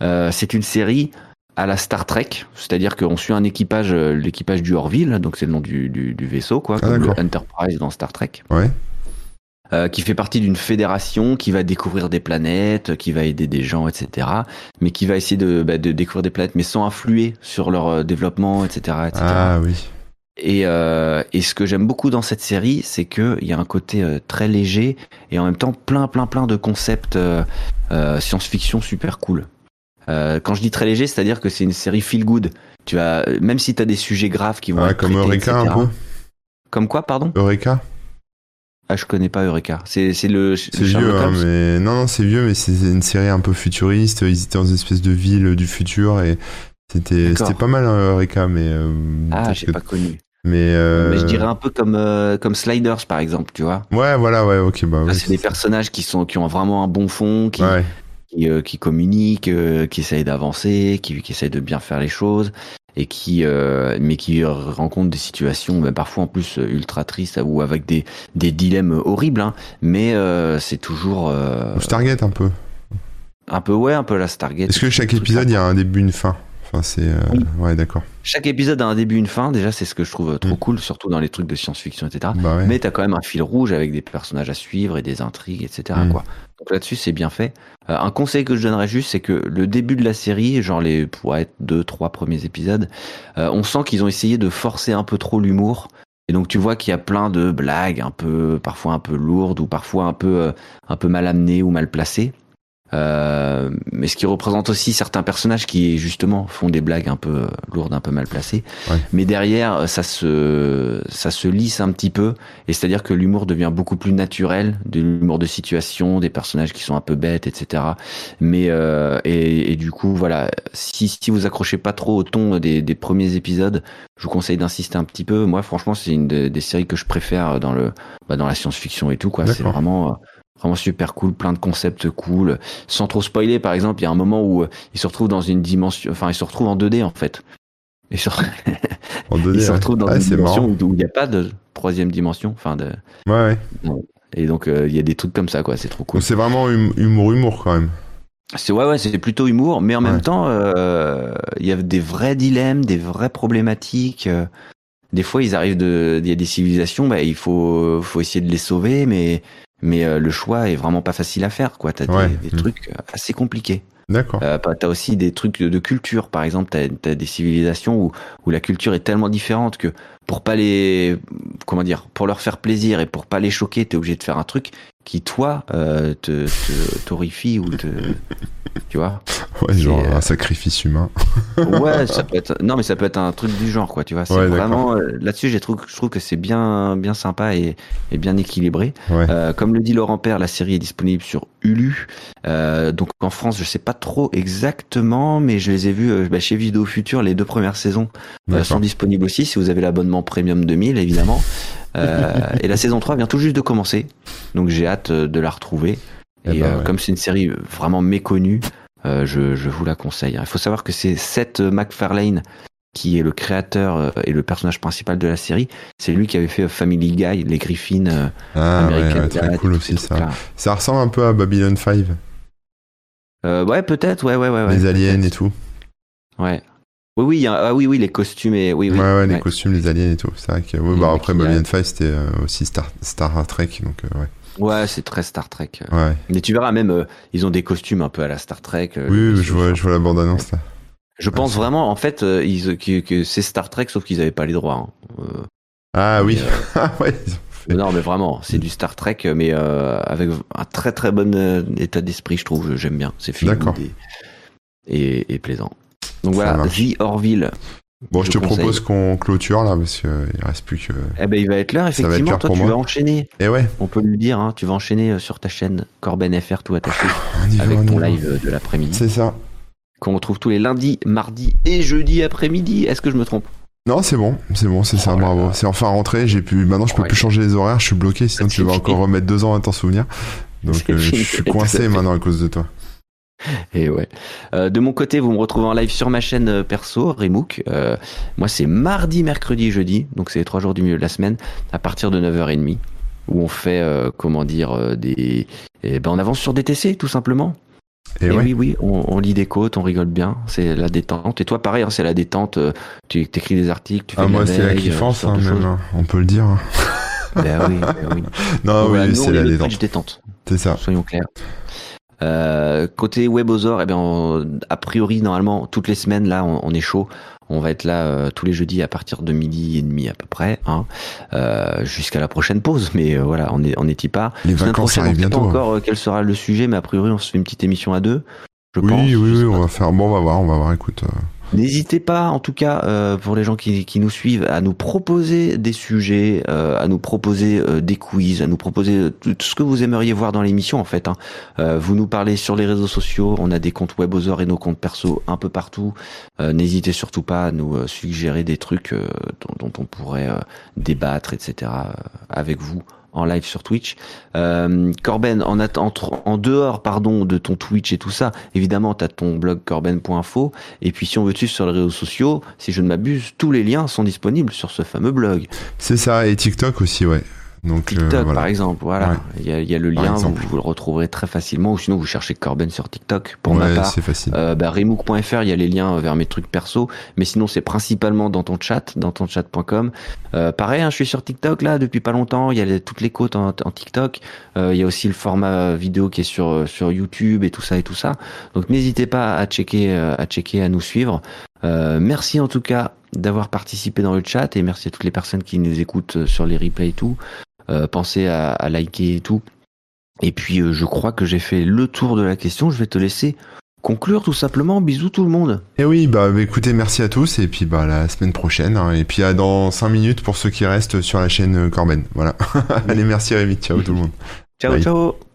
Euh, c'est une série à la Star Trek, c'est-à-dire qu'on suit un équipage, euh, l'équipage du Orville, donc c'est le nom du, du, du vaisseau, quoi, ah, comme le Enterprise dans Star Trek. Ouais. Euh, qui fait partie d'une fédération qui va découvrir des planètes, qui va aider des gens, etc. Mais qui va essayer de, bah, de découvrir des planètes, mais sans influer sur leur euh, développement, etc. etc. Ah oui. Et, euh, et ce que j'aime beaucoup dans cette série, c'est qu'il y a un côté euh, très léger et en même temps plein, plein, plein de concepts euh, science-fiction super cool. quand je dis très léger, c'est-à-dire que c'est une série feel good. Tu as, même si tu as des sujets graves qui vont ouais, comme Eureka un peu. Comme quoi, pardon? Eureka? Ah, je connais pas Eureka. C'est c'est le. C'est vieux, hein, mais non, non, c'est vieux, mais c'est une série un peu futuriste. Ils étaient dans une espèce de ville du futur et c'était c'était pas mal hein, Eureka, mais. Euh, ah, j'ai pas connu. Mais, euh... mais je dirais un peu comme euh, comme Sliders par exemple, tu vois. Ouais, voilà, ouais, ok, bah. Ouais, c'est des personnages qui sont qui ont vraiment un bon fond, qui qui, euh, qui communiquent, euh, qui essayent d'avancer, qui qui essayent de bien faire les choses et qui euh, mais qui rencontrent des situations ben, parfois en plus ultra tristes ou avec des des dilemmes horribles hein, mais euh, c'est toujours euh, Stargate un peu. un peu ouais un peu la Stargate. Est-ce que chaque épisode il y a un début une fin? Enfin c'est euh, ouais d'accord chaque épisode a un début une fin déjà c'est ce que je trouve trop mm. cool surtout dans les trucs de science-fiction etc bah ouais. mais t'as quand même un fil rouge avec des personnages à suivre et des intrigues etc mm. quoi donc là-dessus, c'est bien fait. Euh, un conseil que je donnerais juste, c'est que le début de la série, genre les être deux, trois premiers épisodes, euh, on sent qu'ils ont essayé de forcer un peu trop l'humour. Et donc tu vois qu'il y a plein de blagues un peu, parfois un peu lourdes ou parfois un peu, euh, un peu mal amenées ou mal placées. Euh, mais ce qui représente aussi certains personnages qui justement font des blagues un peu lourdes, un peu mal placées. Ouais. Mais derrière, ça se ça se lisse un petit peu, et c'est-à-dire que l'humour devient beaucoup plus naturel, de l'humour de situation, des personnages qui sont un peu bêtes, etc. Mais euh, et, et du coup, voilà, si si vous accrochez pas trop au ton des, des premiers épisodes, je vous conseille d'insister un petit peu. Moi, franchement, c'est une des, des séries que je préfère dans le bah, dans la science-fiction et tout quoi. C'est vraiment euh, vraiment super cool, plein de concepts cool. Sans trop spoiler, par exemple, il y a un moment où euh, il se retrouve dans une dimension, enfin, il se retrouve en 2D en fait. Il se, En il 2D, se ouais. retrouve dans Ah, une dimension marrant. où il n'y a pas de troisième dimension, enfin de. Ouais, ouais. Et donc euh, il y a des trucs comme ça, quoi. C'est trop cool. C'est vraiment hum- humour, humour quand même. C'est ouais, ouais, c'est plutôt humour, mais en Ouais. même temps, euh, il y a des vrais dilemmes, des vraies problématiques. euh, Des fois, ils arrivent de, il y a des civilisations, bah, il faut, faut essayer de les sauver, mais, mais euh, le choix est vraiment pas facile à faire, quoi. T'as des- Ouais. des, Mm. trucs assez compliqués. D'accord. Euh, t'as aussi des trucs de, de culture, par exemple, t'as as des civilisations où, où la culture est tellement différente que pour pas les, comment dire, pour leur faire plaisir et pour pas les choquer, t'es obligé de faire un truc qui toi euh, te t'horrifie ou te, tu vois. Ouais, genre euh, un sacrifice humain. Ouais, ça peut être, non mais ça peut être un truc du genre quoi, tu vois. C'est Ouais, vraiment euh, là-dessus, j'ai trouvé, je trouve que c'est bien bien sympa et, et bien équilibré. Ouais. Euh, comme le dit Laurent Père, la série est disponible sur Hulu. Donc en France, je sais pas trop exactement, mais je les ai vus bah, chez Vidéo Future. Les deux premières saisons sont disponibles aussi si vous avez l'abonnement Premium 2000, évidemment. Euh, et la saison 3 vient tout juste de commencer, donc j'ai hâte euh, de la retrouver. Eh Et ben, euh, ouais. comme c'est une série vraiment méconnue, je, je vous la conseille. Il faut savoir que c'est Seth MacFarlane qui est le créateur et le personnage principal de la série. C'est lui qui avait fait Family Guy, les Griffins, Ah ouais, très cool aussi ça. Ça ressemble un peu à Babylon 5, Euh, ouais, peut-être, ouais, ouais, ouais. ouais, les aliens et tout. Ouais. Oui, oui, ah, oui, oui, les costumes et oui, oui. ouais, ouais, les ouais. costumes, les aliens et tout. C'est vrai que, ouais, bah après maquillages. Babylon 5 c'était aussi Star, Star Trek, donc euh, ouais. Ouais, c'est très Star Trek. euh. Ouais. Mais tu verras même, euh, ils ont des costumes un peu à la Star Trek. euh, Oui, je vois, je vois la bande annonce là. Je pense c'est- vraiment, en fait, euh, ils, que, que c'est Star Trek, sauf qu'ils n'avaient pas les droits. hein. Ah oui. Ah ouais. ils ont fait- non, mais vraiment, c'est du Star Trek, mais avec un très très bon état d'esprit, je trouve. J'aime bien. C'est good et, et, et plaisant. Donc Ça voilà, marche. The Orville. Bon, je, je te conseille. propose qu'on clôture là parce qu'il reste plus que. Eh ben, il va être l'heure, Ça va être effectivement. l'heure Toi, tu moi. vas enchaîner. Eh ouais. On peut le dire, hein, tu vas enchaîner euh, sur ta chaîne Corben FR tout attaché va, avec ton live de l'après-midi C'est ça. qu'on retrouve tous les lundis, mardis et jeudis après-midi. Est-ce que je me trompe? Non, c'est bon, c'est bon, c'est ça, Oh là bravo. C'est enfin rentré. J'ai pu. Maintenant, je peux Ouais. plus changer les horaires. Je suis bloqué. Sinon, tu vas encore remettre deux ans à t'en souvenir. Donc, euh, je suis coincé maintenant à cause de toi. Et ouais. Euh, de mon côté, vous me retrouvez en live sur ma chaîne euh, perso, Remook. Euh, moi, c'est mardi, mercredi, jeudi. Donc, c'est les trois jours du milieu de la semaine à partir de 9h30 où on fait, euh, comment dire, des. eh ben, on avance sur DTC, tout simplement. Et, Et ouais. oui, oui, on, on lit des côtes, on rigole bien. C'est la détente. Et toi, pareil, hein, c'est la détente. Tu écris des articles, tu fais Ah, de moi, c'est la kiffance, hein, même, hein. on peut le dire. hein. Ben oui, ben oui. Non, Donc oui, c'est la détente. C'est ça. soyons clairs. Euh, côté Webosaur, eh bien, on- a priori, normalement, toutes les semaines, là, on, on est chaud. On va être là euh, tous les jeudis à partir de midi et demi à peu près, hein, euh, jusqu'à la prochaine pause. Mais euh, voilà, on est on est y pas. Les vacances prochaine, arrivent on sait pas bientôt. hein. encore euh, quel sera le sujet, mais a priori, on se fait une petite émission à deux. Je Oui, pense. oui, oui, on va faire. Bon, on va voir, on va voir. Écoute. N'hésitez pas, en tout cas, euh, pour les gens qui, nous suivent, à nous proposer des sujets, euh, à nous proposer euh, des quiz, à nous proposer tout ce que vous aimeriez voir dans l'émission, en fait. hein. Vous nous parlez sur les réseaux sociaux, on a des comptes Webosaur et nos comptes perso un peu partout. N'hésitez surtout pas à nous suggérer des trucs dont, on pourrait débattre, etc. avec vous en live sur Twitch. Euh, Corben, en, en dehors pardon de ton Twitch et tout ça, évidemment, tu ton blog corben.info. Et puis si on veut suivre sur les réseaux sociaux, si je ne m'abuse, tous les liens sont disponibles sur ce fameux blog. C'est ça. Et TikTok aussi, ouais. Donc, euh, TikTok voilà. par exemple, voilà. Ouais. Il y, a, il y a le Par lien, vous, le retrouverez très facilement. Ou sinon, vous cherchez Corben sur TikTok. Pour ma ouais, part, c'est facile. euh, bah, remook.fr, il y a les liens vers mes trucs perso, mais sinon c'est principalement dans ton chat, dans ton chat.com. Euh, pareil, hein, je suis sur TikTok là depuis pas longtemps. Il y a les- toutes les côtes en, en TikTok. Euh, il y a aussi le format vidéo qui est sur euh, sur YouTube et tout ça et tout ça. Donc n'hésitez pas à checker, à checker, à nous suivre. Euh, merci en tout cas d'avoir participé dans le chat et merci à toutes les personnes qui nous écoutent sur les replays et tout. Euh, pensez à, à liker et tout. Et puis, je crois que j'ai fait le tour de la question. Je vais te laisser conclure tout simplement. Bisous tout le monde. Et oui, bah, bah écoutez, merci à tous et puis bah la semaine prochaine hein. et puis à dans 5 minutes pour ceux qui restent sur la chaîne Corben. Voilà. Allez, merci Rémi, ciao tout le monde. Ciao ciao.